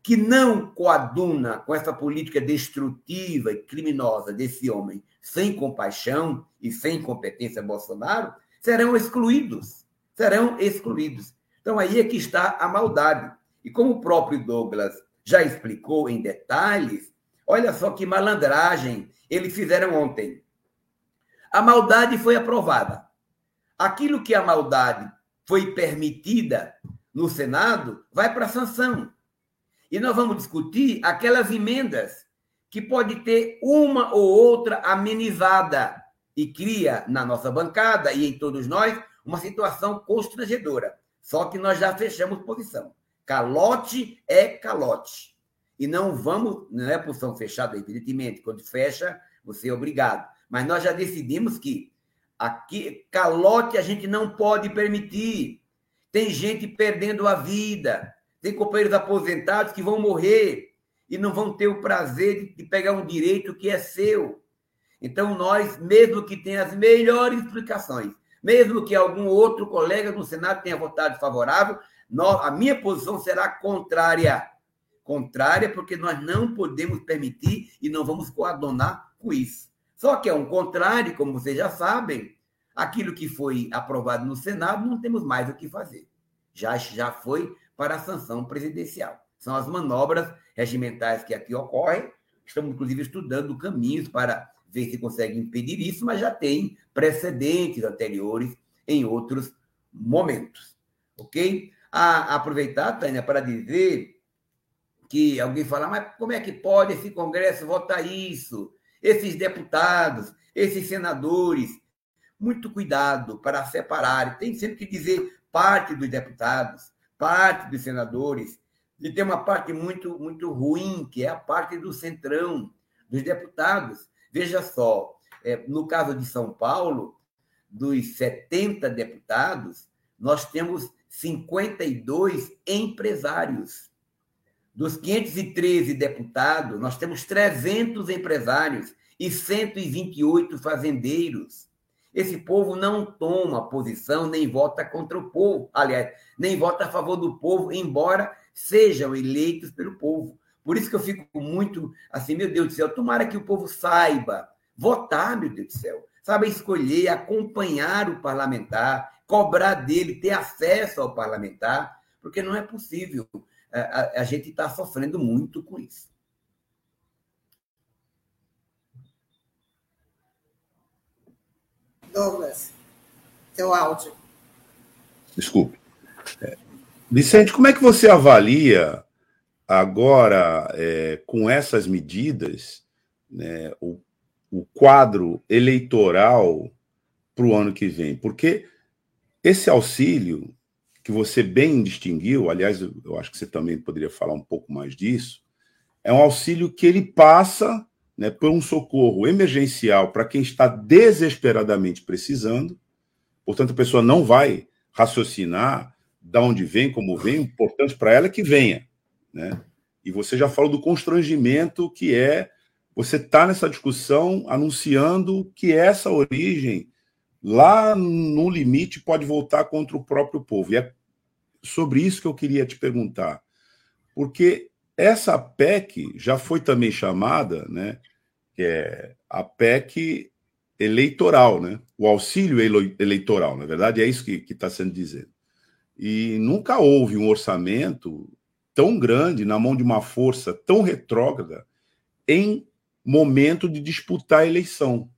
que não coaduna com essa política destrutiva e criminosa desse homem sem compaixão e sem competência Bolsonaro, serão excluídos. Serão excluídos. Então aí é que está a maldade. E como o próprio Douglas já explicou em detalhes, olha só que malandragem eles fizeram ontem. A maldade foi aprovada. Aquilo que a maldade foi permitida no Senado vai para a sanção. E nós vamos discutir aquelas emendas que pode ter uma ou outra amenizada e cria na nossa bancada e em todos nós uma situação constrangedora. Só que nós já fechamos posição. Calote é calote. E não vamos, não é posição fechada, evidentemente. Quando fecha, você é obrigado. Mas nós já decidimos que aqui calote a gente não pode permitir. Tem gente perdendo a vida. Tem companheiros aposentados que vão morrer e não vão ter o prazer de pegar um direito que é seu. Então, nós, mesmo que tenha as melhores explicações, mesmo que algum outro colega no Senado tenha votado favorável, nós, a minha posição será contrária. Contrária, porque nós não podemos permitir e não vamos coadonar com isso. Só que é um contrário, como vocês já sabem, aquilo que foi aprovado no Senado, não temos mais o que fazer. Já, já foi para a sanção presidencial. São as manobras regimentais que aqui ocorrem. Estamos, inclusive, estudando caminhos para ver se consegue impedir isso, mas já tem precedentes anteriores em outros momentos. Ok? A, aproveitar, Tânia, para dizer que alguém fala, mas como é que pode esse Congresso votar isso? Esses deputados, esses senadores, muito cuidado para separar. Tem sempre que dizer parte dos deputados, parte dos senadores, e tem uma parte muito, muito ruim, que é a parte do centrão, dos deputados. Veja só, é, no caso de São Paulo, dos 70 deputados, nós temos 52 empresários. Dos 513 deputados, nós temos 300 empresários e 128 fazendeiros. Esse povo não toma posição nem vota contra o povo, aliás, nem vota a favor do povo, embora sejam eleitos pelo povo. Por isso que eu fico muito assim, meu Deus do céu, tomara que o povo saiba votar, meu Deus do céu, saiba escolher, acompanhar o parlamentar, cobrar dele, ter acesso ao parlamentar, porque não é possível. A, a, a gente está sofrendo muito com isso. Douglas, seu áudio. Desculpe. É, Vicente, como é que você avalia agora, é, com essas medidas, né, o, o quadro eleitoral para o ano que vem? Porque esse auxílio, que você bem distinguiu, aliás, eu acho que você também poderia falar um pouco mais disso, é um auxílio que ele passa né, por um socorro emergencial para quem está desesperadamente precisando. Portanto, a pessoa não vai raciocinar da onde vem, como vem, o importante para ela é que venha. Né? E você já falou do constrangimento que é você estar tá nessa discussão anunciando que essa origem, lá no limite, pode voltar contra o próprio povo. E é sobre isso que eu queria te perguntar. Porque essa PEC já foi também chamada, né, que é a PEC eleitoral, né? o auxílio eleitoral, na verdade, é isso que está sendo dizendo. E nunca houve um orçamento tão grande na mão de uma força tão retrógrada em momento de disputar a eleição.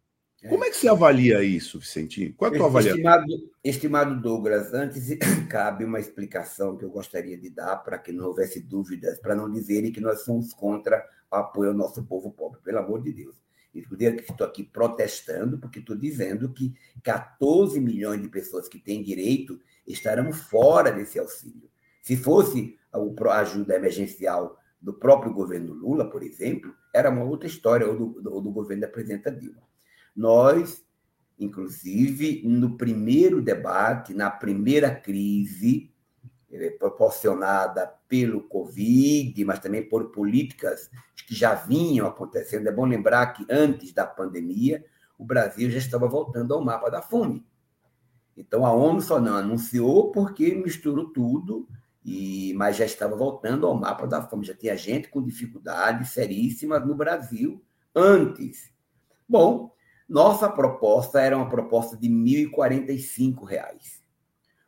É. Como é que você avalia isso, Vicentinho? Qual é a tua avaliação? Estimado, estimado Douglas, antes cabe uma explicação que eu gostaria de dar para que não houvesse dúvidas, para não dizerem que nós somos contra apoio ao nosso povo pobre, pelo amor de Deus. Inclusive, estou aqui protestando, porque estou dizendo que 14 milhões de pessoas que têm direito estarão fora desse auxílio. Se fosse a ajuda emergencial do próprio governo Lula, por exemplo, era uma outra história, ou do, do, do governo da presidenta Dilma. Nós, inclusive, no primeiro debate, na primeira crise, é, proporcionada pelo Covid, mas também por políticas que já vinham acontecendo. É bom lembrar que antes da pandemia, o Brasil já estava voltando ao mapa da fome. Então a ONU só não anunciou porque misturou tudo, e mas já estava voltando ao mapa da fome. Já tinha gente com dificuldades seríssimas no Brasil antes. Bom, nossa proposta era uma proposta de 1.045 reais.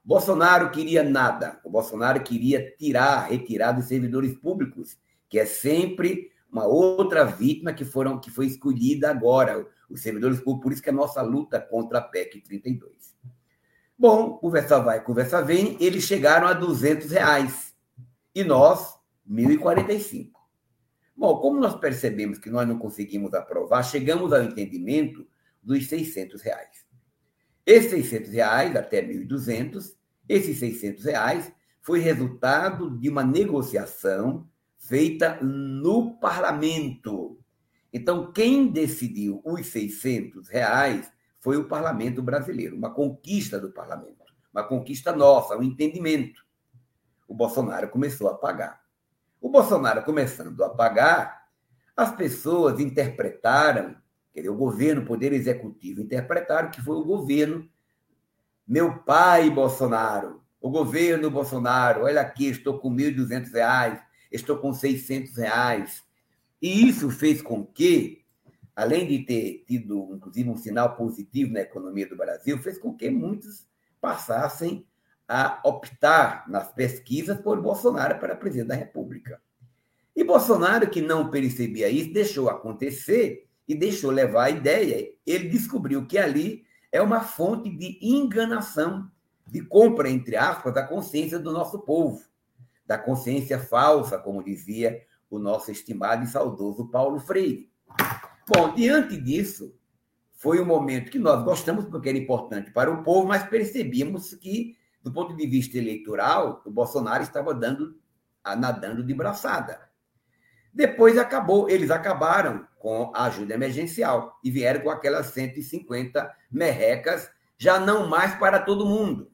Bolsonaro queria nada. O Bolsonaro queria tirar, retirar dos servidores públicos, que é sempre uma outra vítima que foram que foi escolhida agora, os servidores públicos. Por isso que a nossa luta contra a PEC 32. Bom, conversa vai, conversa vem, eles chegaram a 200 reais e nós 1.045. Bom, como nós percebemos que nós não conseguimos aprovar, chegamos ao entendimento dos 600 reais. Esses 600 reais, até 1.200, esses 600 reais foi resultado de uma negociação feita no parlamento. Então, quem decidiu os 600 reais foi o parlamento brasileiro, uma conquista do parlamento, uma conquista nossa, um entendimento. O Bolsonaro começou a pagar. O Bolsonaro começando a pagar, as pessoas interpretaram Quer dizer, o governo, o poder executivo, interpretaram que foi o governo, meu pai Bolsonaro, o governo Bolsonaro, olha aqui, estou com R$ 1.200, estou com 600 reais. E isso fez com que, além de ter tido, inclusive, um sinal positivo na economia do Brasil, fez com que muitos passassem a optar nas pesquisas por Bolsonaro para presidente da República. E Bolsonaro, que não percebia isso, deixou acontecer e deixou levar a ideia. Ele descobriu que ali é uma fonte de enganação, de compra, entre aspas, da consciência do nosso povo, da consciência falsa, como dizia o nosso estimado e saudoso Paulo Freire. Bom, diante disso, foi um momento que nós gostamos porque era importante para o povo, mas percebíamos que, do ponto de vista eleitoral, o Bolsonaro estava dando, nadando de braçada. Depois acabou, eles acabaram com a ajuda emergencial e vieram com aquelas 150 merrecas, já não mais para todo mundo,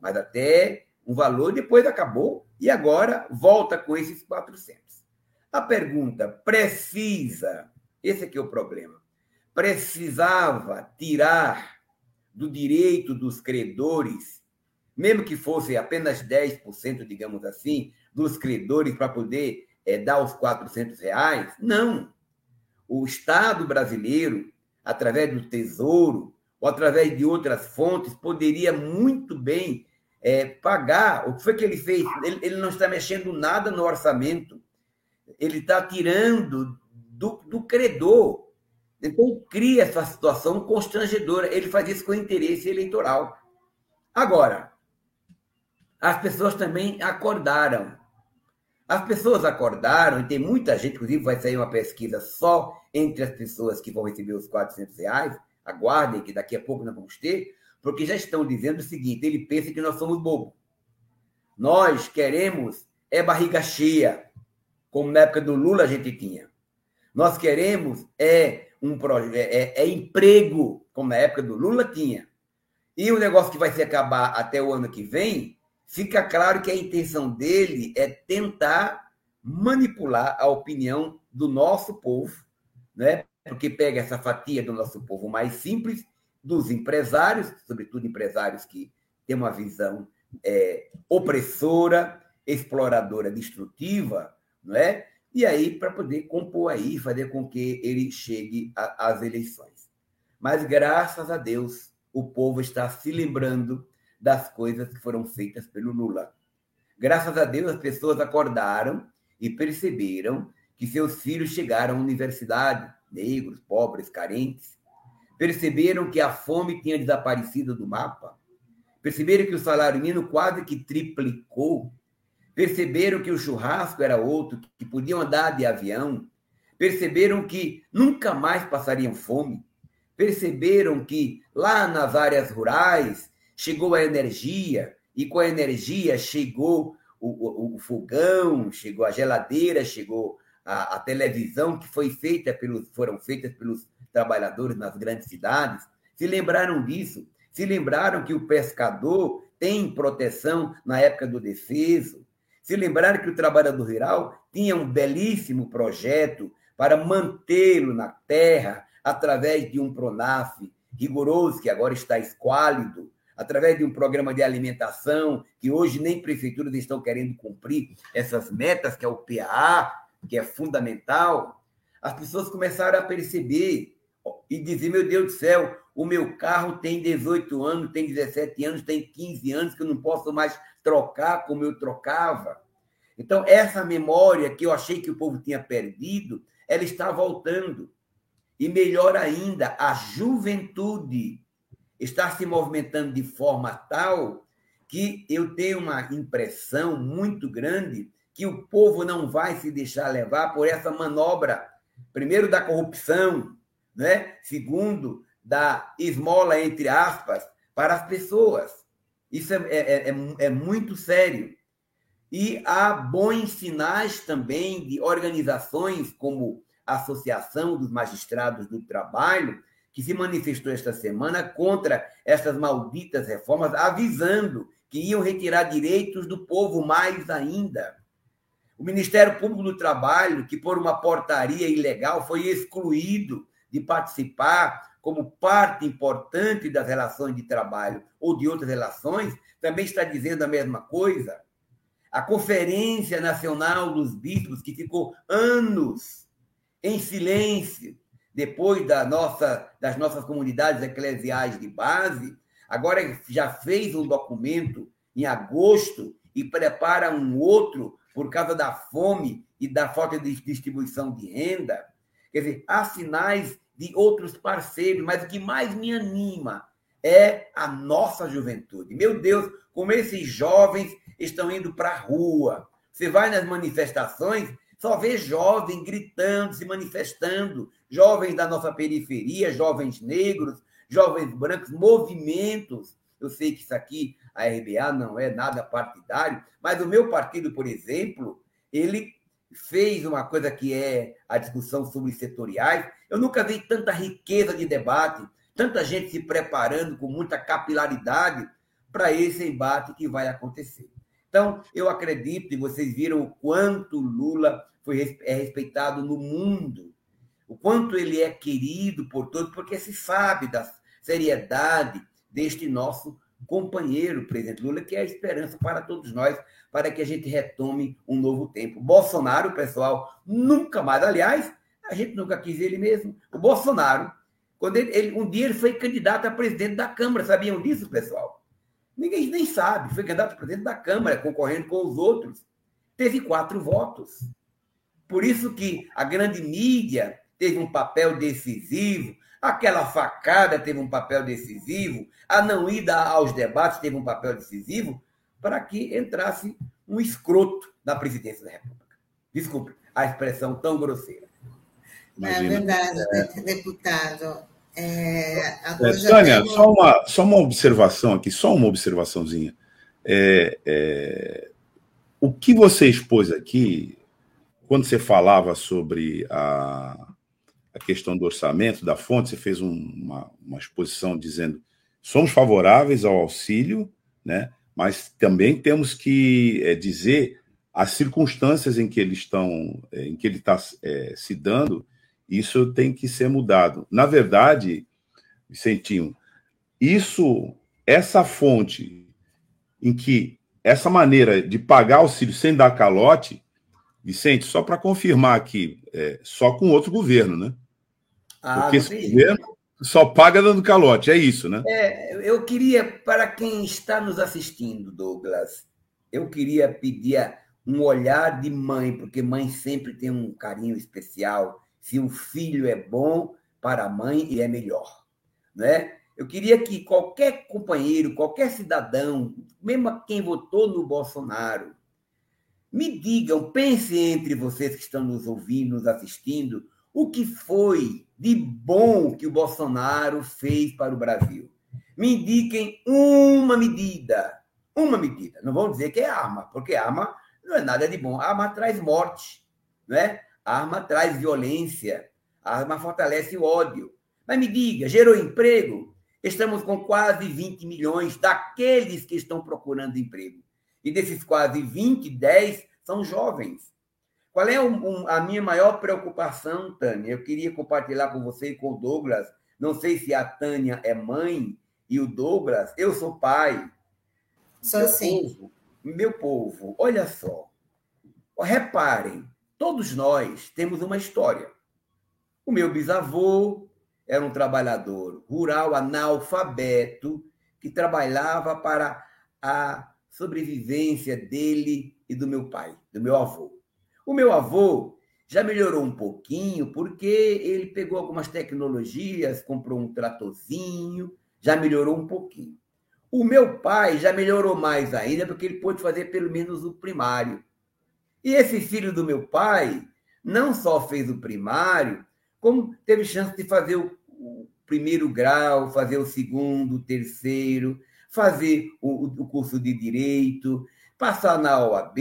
mas até um valor, depois acabou e agora volta com esses 400. A pergunta precisa, esse aqui é o problema, precisava tirar do direito dos credores, mesmo que fosse apenas 10%, digamos assim, dos credores para poder é, dar os 400 reais. Não. O Estado brasileiro, através do Tesouro, ou através de outras fontes, poderia muito bem é, pagar. O que foi que ele fez? Ele, ele, não está mexendo nada no orçamento. Ele está tirando do, do credor. Então, cria essa situação constrangedora. Ele faz isso com interesse eleitoral. Agora, as pessoas também acordaram. As pessoas acordaram, e tem muita gente, inclusive vai sair uma pesquisa só entre as pessoas que vão receber os 400 reais. Aguardem, que daqui a pouco nós vamos ter, porque já estão dizendo o seguinte: ele pensa que nós somos bobos. Nós queremos é barriga cheia, como na época do Lula a gente tinha. Nós queremos é um projeto, é, é, emprego, como na época do Lula tinha. E o negócio que vai se acabar até o ano que vem, fica claro que a intenção dele é tentar manipular a opinião do nosso povo, né? porque pega essa fatia do nosso povo mais simples, dos empresários, sobretudo empresários que têm uma visão é, opressora, exploradora, destrutiva, não é? E aí, para poder compor aí, fazer com que ele chegue às eleições. Mas, graças a Deus, o povo está se lembrando das coisas que foram feitas pelo Lula. Graças a Deus, as pessoas acordaram e perceberam que seus filhos chegaram à universidade, negros, pobres, carentes. Perceberam que a fome tinha desaparecido do mapa. Perceberam que o salário mínimo quase que triplicou. Perceberam que o churrasco era outro, que podiam andar de avião. Perceberam que nunca mais passariam fome. Perceberam que lá nas áreas rurais chegou a energia, e com a energia chegou o, o, o fogão, chegou a geladeira, chegou a, a, televisão que foi feita pelos, foram feitas pelos trabalhadores nas grandes cidades. Se lembraram disso? Se lembraram que o pescador tem proteção na época do defeso? Se lembraram que o trabalhador rural tinha um belíssimo projeto para mantê-lo na terra através de um Pronaf rigoroso, que agora está esquálido, através de um programa de alimentação, que hoje nem prefeituras estão querendo cumprir essas metas, que é o PAA, que é fundamental, as pessoas começaram a perceber e dizer: meu Deus do céu, o meu carro tem 18 anos, tem 17 anos, tem 15 anos, que eu não posso mais trocar como eu trocava. Então, essa memória que eu achei que o povo tinha perdido, ela está voltando. E melhor ainda, a juventude está se movimentando de forma tal que eu tenho uma impressão muito grande que o povo não vai se deixar levar por essa manobra, primeiro da corrupção, né? segundo, da esmola, entre aspas, para as pessoas. Isso é, é, é, é muito sério. E há bons sinais também de organizações como a Associação dos Magistrados do Trabalho, que se manifestou esta semana contra essas malditas reformas, avisando que iam retirar direitos do povo mais ainda. O Ministério Público do Trabalho, que por uma portaria ilegal foi excluído de participar como parte importante das relações de trabalho ou de outras relações, também está dizendo a mesma coisa. A Conferência Nacional dos Bispos, que ficou anos em silêncio, depois da nossa, das nossas comunidades eclesiais de base, agora já fez um documento em agosto e prepara um outro por causa da fome e da falta de distribuição de renda. Quer dizer, há sinais de outros parceiros, mas o que mais me anima é a nossa juventude. Meu Deus, como esses jovens estão indo para a rua. Você vai nas manifestações, só vê jovem gritando, se manifestando, jovens da nossa periferia, jovens negros, jovens brancos, movimentos. Eu sei que isso aqui, a RBA, não é nada partidário, mas o meu partido, por exemplo, ele fez uma coisa que é a discussão sobre setoriais. Eu nunca vi tanta riqueza de debate, tanta gente se preparando com muita capilaridade para esse embate que vai acontecer. Então, eu acredito, e vocês viram o quanto Lula foi, é respeitado no mundo, o quanto ele é querido por todos, porque se sabe da seriedade deste nosso companheiro, presidente Lula, que é a esperança para todos nós, para que a gente retome um novo tempo. Bolsonaro, pessoal, nunca mais, aliás, a gente nunca quis ele mesmo. O Bolsonaro, quando ele, ele um dia ele foi candidato a presidente da Câmara, sabiam disso, pessoal? Ninguém nem sabe, foi candidato a presidente da Câmara, concorrendo com os outros. Teve quatro votos. Por isso que a grande mídia teve um papel decisivo, aquela facada teve um papel decisivo, a não ida aos debates teve um papel decisivo, para que entrasse um escroto na presidência da República. Desculpe a expressão tão grosseira. Imagina. É verdade, deputado. É, é, Tânia, tem... só, uma, só uma observação aqui, só uma observaçãozinha. É, é, o que você expôs aqui quando você falava sobre a, a questão do orçamento, da fonte, você fez um, uma, uma exposição dizendo somos favoráveis ao auxílio, né? mas também temos que é, dizer as circunstâncias em que eles estão, é, em que ele está é, se dando, isso tem que ser mudado. Na verdade, Vicentinho, isso, essa fonte em que essa maneira de pagar auxílio sem dar calote, Vicente, só para confirmar aqui, é, só com outro governo, né? Ah, Porque esse governo só paga dando calote, é isso, né? É, eu queria, para quem está nos assistindo, Douglas, eu queria pedir um olhar de mãe, porque mãe sempre tem um carinho especial. Se o filho é bom para a mãe, e é melhor, né? Eu queria que qualquer companheiro, qualquer cidadão, mesmo quem votou no Bolsonaro, me digam, pense entre vocês que estão nos ouvindo, nos assistindo, o que foi de bom que o Bolsonaro fez para o Brasil. Me indiquem uma medida, uma medida. Não vão dizer que é arma, porque arma não é nada de bom. arma traz morte, né? arma traz violência, arma fortalece o ódio. Mas me diga, gerou emprego? Estamos com quase 20 milhões daqueles que estão procurando emprego. E desses quase 20, 10 são jovens. Qual é um, a minha maior preocupação, Tânia? Eu queria compartilhar com você e com o Douglas. Não sei se a Tânia é mãe e o Douglas, eu sou pai. Sou meu sim. Povo, meu povo, olha só. Reparem, todos nós temos uma história. O meu bisavô era um trabalhador rural analfabeto que trabalhava para a sobrevivência dele e do meu pai, do meu avô. O meu avô já melhorou um pouquinho porque ele pegou algumas tecnologias, comprou um tratorzinho, já melhorou um pouquinho. O meu pai já melhorou mais ainda porque ele pôde fazer pelo menos o primário. E esse filho do meu pai não só fez o primário, como teve chance de fazer o, primeiro grau, fazer o segundo, o terceiro, fazer o, o curso de direito, passar na OAB,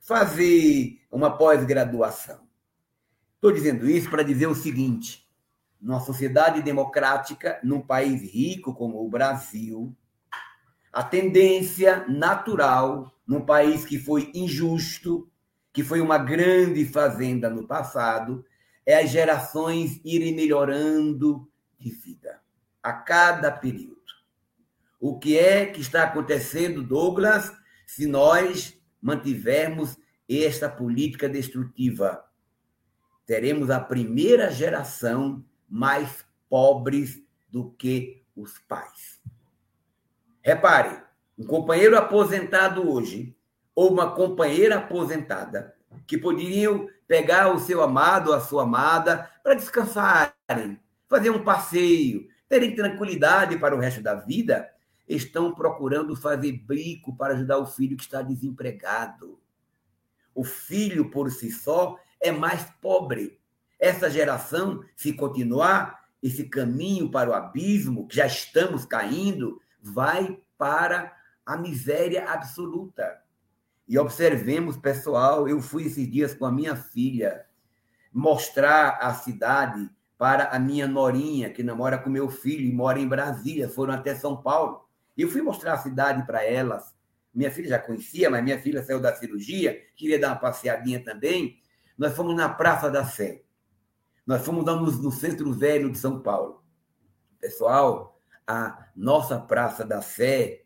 fazer uma pós-graduação. Estou dizendo isso para dizer o seguinte: numa sociedade democrática, num país rico como o Brasil, a tendência natural, num país que foi injusto, que foi uma grande fazenda no passado, é as gerações irem melhorando de vida a cada período. O que é que está acontecendo, Douglas, se nós mantivermos esta política destrutiva? Teremos a primeira geração mais pobres do que os pais. Repare, um companheiro aposentado hoje ou uma companheira aposentada que poderiam pegar o seu amado a sua amada para descansarem, fazer um passeio, terem tranquilidade para o resto da vida, estão procurando fazer bico para ajudar o filho que está desempregado. O filho por si só é mais pobre. Essa geração, se continuar esse caminho para o abismo, que já estamos caindo, vai para a miséria absoluta. E observemos, pessoal, eu fui esses dias com a minha filha mostrar a cidade para a minha norinha, que namora com meu filho e mora em Brasília, foram até São Paulo. Eu fui mostrar a cidade para elas. Minha filha já conhecia, mas minha filha saiu da cirurgia, queria dar uma passeadinha também. Nós fomos na Praça da Sé. Nós fomos no, no Centro Velho de São Paulo. Pessoal, a nossa Praça da Sé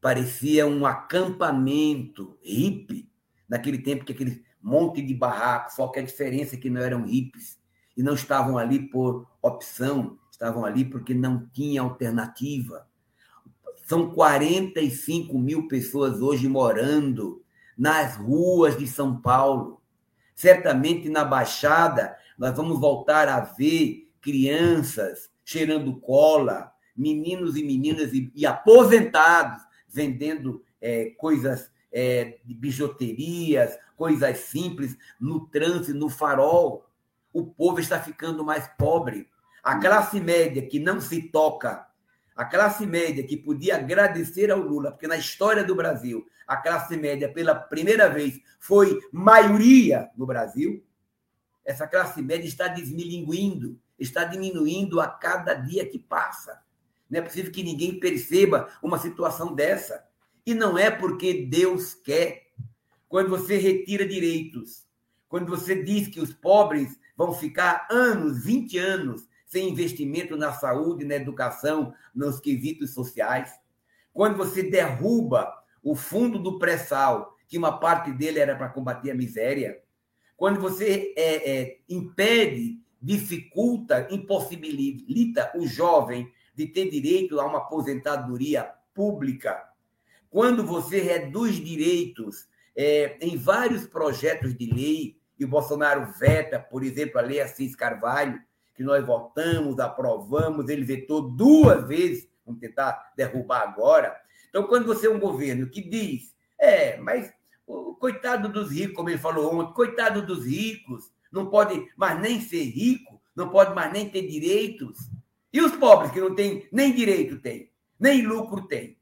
parecia um acampamento hippie, naquele tempo que aquele monte de barracos, só que a diferença é que não eram hippies e não estavam ali por opção, estavam ali porque não tinha alternativa. São 45 mil pessoas hoje morando nas ruas de São Paulo. Certamente na Baixada nós vamos voltar a ver crianças cheirando cola, meninos e meninas e, e aposentados vendendo é, coisas é, bijuterias, coisas simples, no trânsito, no farol. O povo está ficando mais pobre. A classe média que não se toca a classe média que podia agradecer ao Lula, porque na história do Brasil, a classe média, pela primeira vez, foi maioria no Brasil, essa classe média está desmilinguindo, está diminuindo a cada dia que passa. Não é possível que ninguém perceba uma situação dessa. E não é porque Deus quer. Quando você retira direitos, quando você diz que os pobres vão ficar anos, 20 anos, sem investimento na saúde, na educação, nos quesitos sociais, quando você derruba o fundo do pré-sal, que uma parte dele era para combater a miséria, quando você é, é, impede, dificulta, impossibilita o jovem de ter direito a uma aposentadoria pública, quando você reduz direitos é, em vários projetos de lei, e o Bolsonaro veta, por exemplo, a Lei Assis Carvalho, que nós votamos, aprovamos, ele vetou duas vezes, vamos tentar derrubar agora. Então, quando você é um governo que diz, é, mas o coitado dos ricos, como ele falou ontem, coitado dos ricos, não pode mais nem ser rico, não pode mais nem ter direitos. E os pobres que não têm nem direito têm, nem lucro têm.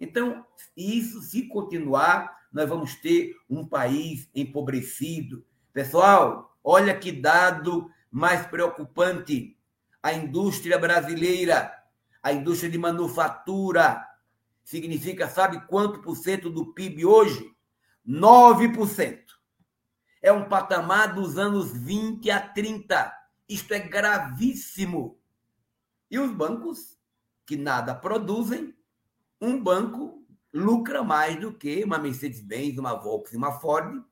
Então, isso se continuar, nós vamos ter um país empobrecido. Pessoal, olha que dado mais preocupante. A indústria brasileira, a indústria de manufatura, significa, sabe quanto por cento do PIB hoje? 9%. É um patamar dos anos 20 a 30. Isto é gravíssimo. E os bancos, que nada produzem, um banco lucra mais do que uma Mercedes-Benz, uma Volkswagen, uma Ford,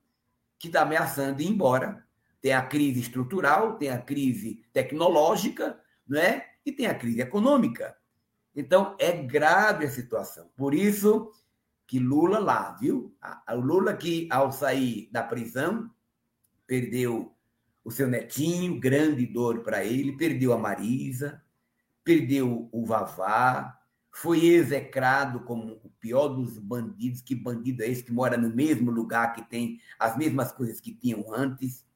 que está ameaçando ir embora. Tem a crise estrutural, tem a crise tecnológica, né? e tem a crise econômica. Então, é grave a situação. Por isso que Lula lá, viu? O Lula que, ao sair da prisão, perdeu o seu netinho, grande dor para ele, perdeu a Marisa, perdeu o Vavá, foi execrado como o pior dos bandidos. Que bandido é esse que mora no mesmo lugar, que tem as mesmas coisas que tinham antes?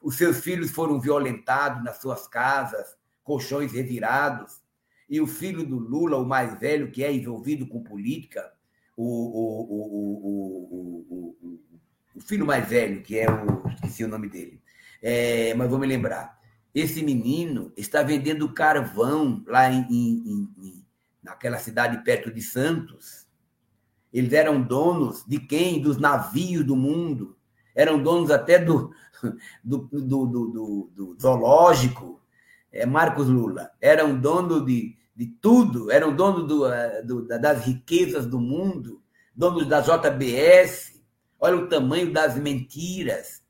Os seus filhos foram violentados nas suas casas, colchões revirados. E o filho do Lula, o mais velho, que é envolvido com política, o, o, o, o filho mais velho, que é o. esqueci o nome dele, é, mas vou me lembrar. Esse menino está vendendo carvão lá em, em, em, naquela cidade perto de Santos. Eles eram donos de quem? Dos navios do mundo. Eram donos até do, do, do, do, do zoológico. É, Marcos Lula. Eram donos de, de tudo. Eram donos do, eh, das riquezas do mundo. Donos da JBS. Olha o tamanho das mentiras.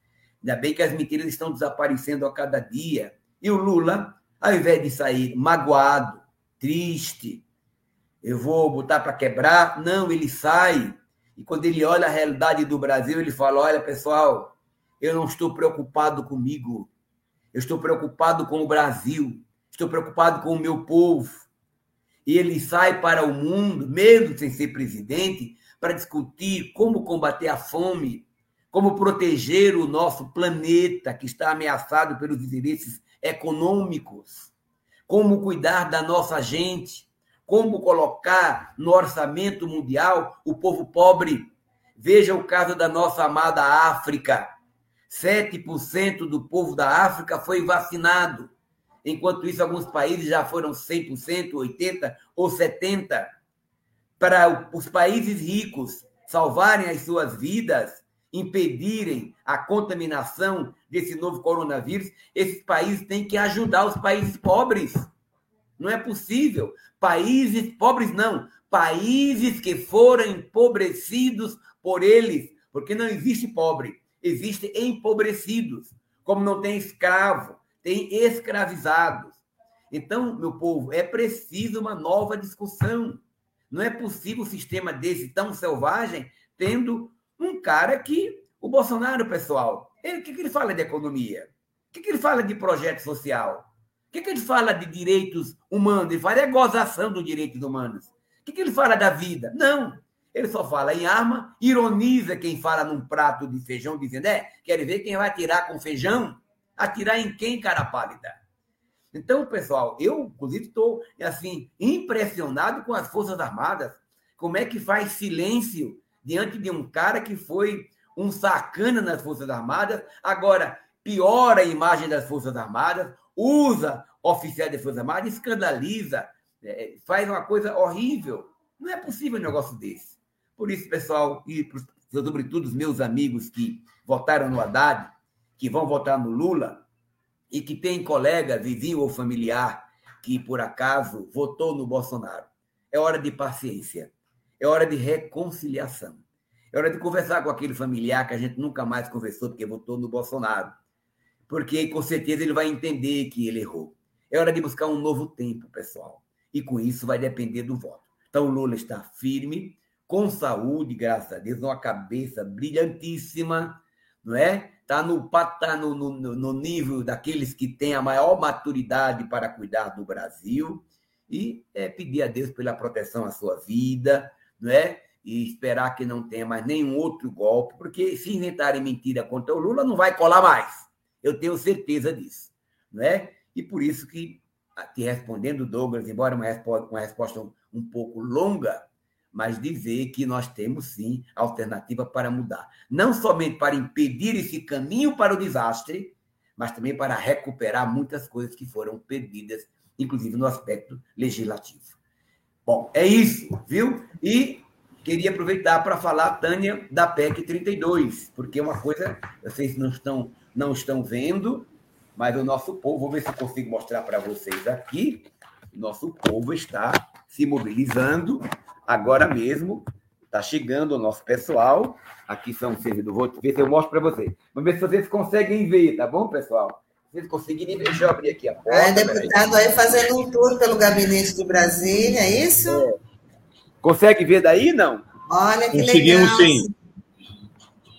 Ainda bem que as mentiras estão desaparecendo a cada dia. E o Lula, ao invés de sair magoado, triste, eu vou botar para quebrar. Não, ele sai. E quando ele olha a realidade do Brasil, ele fala: olha, pessoal, eu não estou preocupado comigo. Eu estou preocupado com o Brasil. Estou preocupado com o meu povo. E ele sai para o mundo, mesmo sem ser presidente, para discutir como combater a fome, como proteger o nosso planeta que está ameaçado pelos interesses econômicos, como cuidar da nossa gente, como colocar no orçamento mundial o povo pobre. Veja o caso da nossa amada África. 7% do povo da África foi vacinado. Enquanto isso, alguns países já foram 100%, 80% ou 70%. Para os países ricos salvarem as suas vidas, impedirem a contaminação desse novo coronavírus, esses países têm que ajudar os países pobres. Não é possível. Países pobres, não. Países que foram empobrecidos por eles. Porque não existe pobre, existe empobrecidos. Como não tem escravo, tem escravizados. Então, meu povo, é preciso uma nova discussão. Não é possível um sistema desse tão selvagem tendo um cara que, o Bolsonaro, pessoal, ele, que, que ele fala de economia? O que, que ele fala de projeto social? O que, que ele fala de direitos humanos? Ele fala é gozação dos direitos humanos. O que, que ele fala da vida? Não. Ele só fala em arma, ironiza quem fala num prato de feijão, dizendo: é, quer ver quem vai atirar com feijão? Atirar em quem, cara pálida? Então, pessoal, eu, inclusive, estou assim, impressionado com as Forças Armadas. Como é que faz silêncio diante de um cara que foi um sacana nas Forças Armadas, agora piora a imagem das Forças Armadas, usa oficiais das Forças Armadas, escandaliza, é, faz uma coisa horrível. Não é possível um negócio desse. Por isso, pessoal, e sobretudo os meus amigos que votaram no Haddad, que vão votar no Lula, e que tem colega, vizinho ou familiar, que por acaso votou no Bolsonaro. É hora de paciência, é hora de reconciliação. É hora de conversar com aquele familiar que a gente nunca mais conversou porque votou no Bolsonaro. Porque com certeza ele vai entender que ele errou. É hora de buscar um novo tempo, pessoal. E com isso vai depender do voto. Então o Lula está firme, com saúde, graças a Deus, uma cabeça brilhantíssima, não é? Está no, tá no, no, no nível daqueles que têm a maior maturidade para cuidar do Brasil e é, pedir a Deus pela proteção à sua vida, não é? e esperar que não tenha mais nenhum outro golpe, porque se inventarem mentira contra o Lula, não vai colar mais. Eu tenho certeza disso. Não é? E por isso que, te respondendo, Douglas, embora uma resposta, uma resposta um pouco longa, mas dizer que nós temos sim alternativa para mudar. Não somente para impedir esse caminho para o desastre, mas também para recuperar muitas coisas que foram perdidas, inclusive no aspecto legislativo. Bom, é isso, viu? E queria aproveitar para falar, Tânia, da PEC 32, porque é uma coisa, vocês não estão, não estão vendo, mas o nosso povo, vou ver se eu consigo mostrar para vocês aqui, o nosso povo está se mobilizando agora mesmo, está chegando o nosso pessoal, aqui são os servidores, vou ver se eu mostro para vocês. Vamos ver se vocês conseguem ver, tá bom, pessoal? Se vocês conseguirem ver, deixa eu abrir aqui a porta. É, deputado aí fazendo um tour pelo gabinete de Brasília, é isso? É. Consegue ver daí, não? Olha que Conseguimos legal. sim.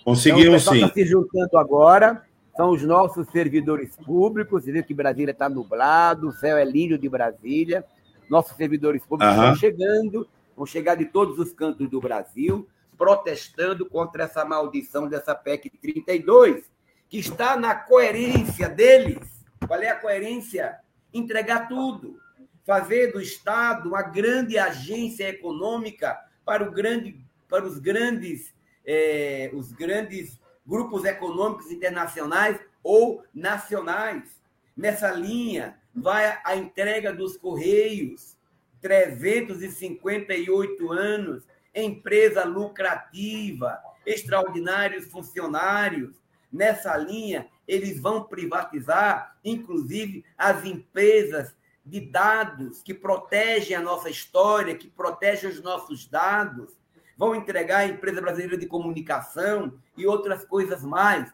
Conseguimos então, sim. Está se juntando agora. São os nossos servidores públicos. Você vê que Brasília está nublado, o céu é lindo de Brasília. Nossos servidores públicos uhum. estão chegando, vão chegar de todos os cantos do Brasil, protestando contra essa maldição dessa PEC 32, que está na coerência deles. Qual é a coerência? Entregar tudo fazer do Estado uma grande agência econômica para, o grande, para os, grandes, é, os grandes grupos econômicos internacionais ou nacionais. Nessa linha, vai a entrega dos Correios, 358 anos, empresa lucrativa, extraordinários funcionários. Nessa linha, eles vão privatizar, inclusive, as empresas de dados que protegem a nossa história, que protegem os nossos dados, vão entregar a empresa brasileira de comunicação e outras coisas mais.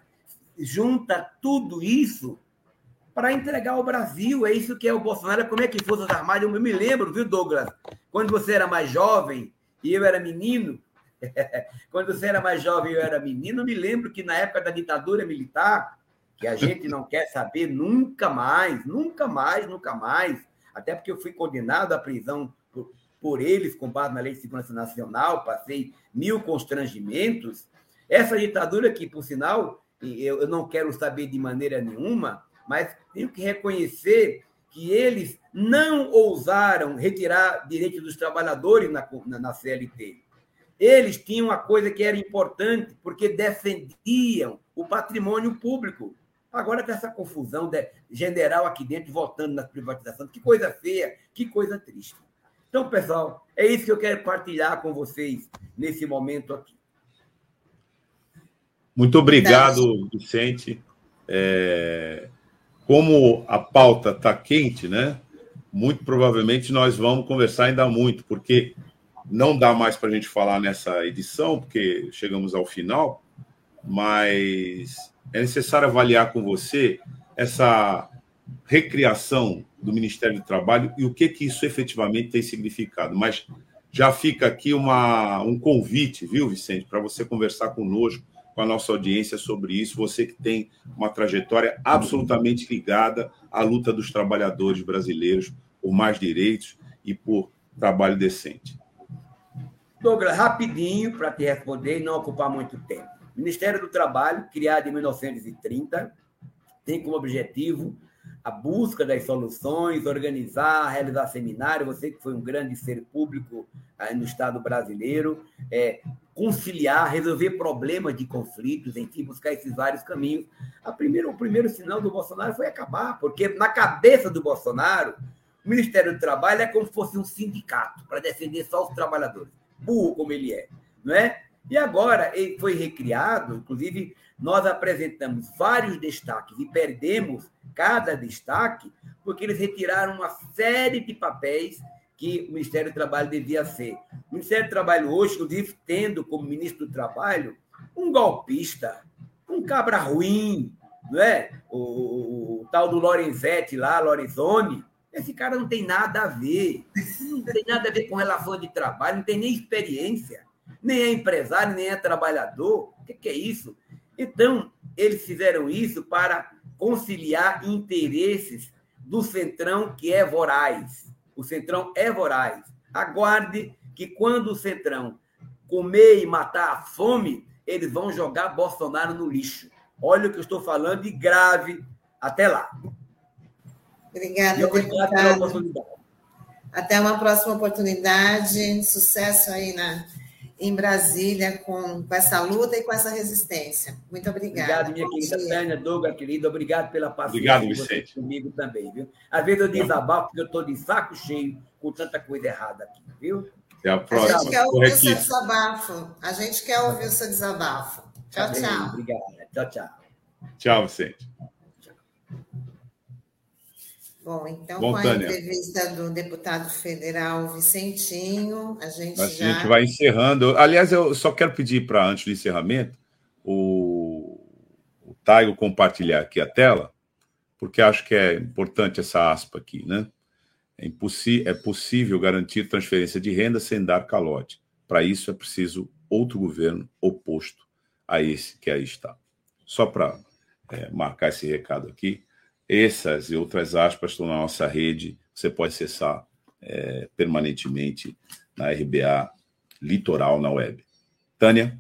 Junta tudo isso para entregar ao Brasil. É isso que é o Bolsonaro. Como é que Forças Armadas? Eu me lembro, viu, Douglas? Quando você era mais jovem e eu era menino, quando você era mais jovem e eu era menino, eu me lembro que na época da ditadura militar, que a gente não quer saber nunca mais, nunca mais, nunca mais, até porque eu fui condenado à prisão por, eles, com base na Lei de Segurança Nacional, passei mil constrangimentos. Essa ditadura que, por sinal, eu, não quero saber de maneira nenhuma, mas tenho que reconhecer que eles não ousaram retirar direitos dos trabalhadores na, na, na CLT. Eles tinham uma coisa que era importante, porque defendiam o patrimônio público. Agora com essa confusão de general aqui dentro votando na privatização, que coisa feia, que coisa triste. Então, pessoal, é isso que eu quero partilhar com vocês nesse momento aqui. Muito obrigado, Vicente. É, como a pauta está quente, né? Muito provavelmente nós vamos conversar ainda muito, porque não dá mais para a gente falar nessa edição, porque chegamos ao final, mas é necessário avaliar com você essa recriação do Ministério do Trabalho e o que, que isso efetivamente tem significado. Mas já fica aqui uma, um convite, viu, Vicente, para você conversar conosco, com a nossa audiência sobre isso. Você que tem uma trajetória absolutamente ligada à luta dos trabalhadores brasileiros por mais direitos e por trabalho decente. Douglas, rapidinho para te responder e não ocupar muito tempo. Ministério do Trabalho, criado em 1930, tem como objetivo a busca das soluções, organizar, realizar seminário, você que foi um grande ser público aí no Estado brasileiro, é, conciliar, resolver problemas de conflitos, enfim, buscar esses vários caminhos. A primeiro, o primeiro sinal do Bolsonaro foi acabar, porque na cabeça do Bolsonaro, o Ministério do Trabalho é como se fosse um sindicato para defender só os trabalhadores, burro como ele é, não é? E agora ele foi recriado, inclusive nós apresentamos vários destaques e perdemos cada destaque porque eles retiraram uma série de papéis que o Ministério do Trabalho devia ser. O Ministério do Trabalho hoje, inclusive, tendo como ministro do Trabalho um golpista, um cabra ruim, não é? O, o, o tal do Lorenzetti lá, Lorenzoni, esse cara não tem nada a ver. Não tem nada a ver com relação de trabalho, não tem nem experiência. Nem é empresário, nem é trabalhador. O que, que é isso? Então, eles fizeram isso para conciliar interesses do Centrão, que é voraz. O Centrão é voraz. Aguarde que quando o Centrão comer e matar a fome, eles vão jogar Bolsonaro no lixo. Olha o que eu estou falando e grave. Até lá. Obrigada, pela oportunidade. Até uma próxima oportunidade. Sucesso aí na em Brasília com, com essa luta e com essa resistência. Muito obrigada. Obrigado, minha Bom querida dia. Tânia, Douglas, querida. Obrigado pela paciência obrigado, Vicente. comigo também, viu? Às vezes eu desabafo porque eu estou de saco cheio com tanta coisa errada aqui, viu? Até a próxima. A gente quer ouvir o seu desabafo. A gente quer ouvir o seu desabafo. Tchau, tchau. Obrigada. Tchau, tchau. Tchau, Vicente. Bom, então, Bom, com a Tânia, entrevista do deputado federal Vicentinho, a gente a já... gente vai encerrando. Aliás, eu só quero pedir para, antes do encerramento, o, o Taigo compartilhar aqui a tela, porque acho que é importante essa aspa aqui, né? É, é possível garantir transferência de renda sem dar calote. Para isso é preciso outro governo oposto a esse que aí está. Só para é, marcar esse recado aqui. Essas e outras aspas estão na nossa rede. Você pode acessar é, permanentemente na RBA Litoral na web. Tânia?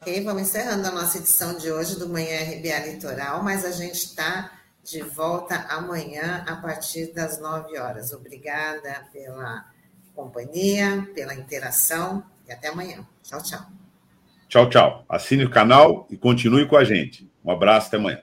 Ok, vamos encerrando a nossa edição de hoje do Manhã RBA Litoral, mas a gente está de volta amanhã a partir das 9 horas. Obrigada pela companhia, pela interação e até amanhã. Tchau, tchau. Tchau, tchau. Assine o canal e continue com a gente. Um abraço, até amanhã.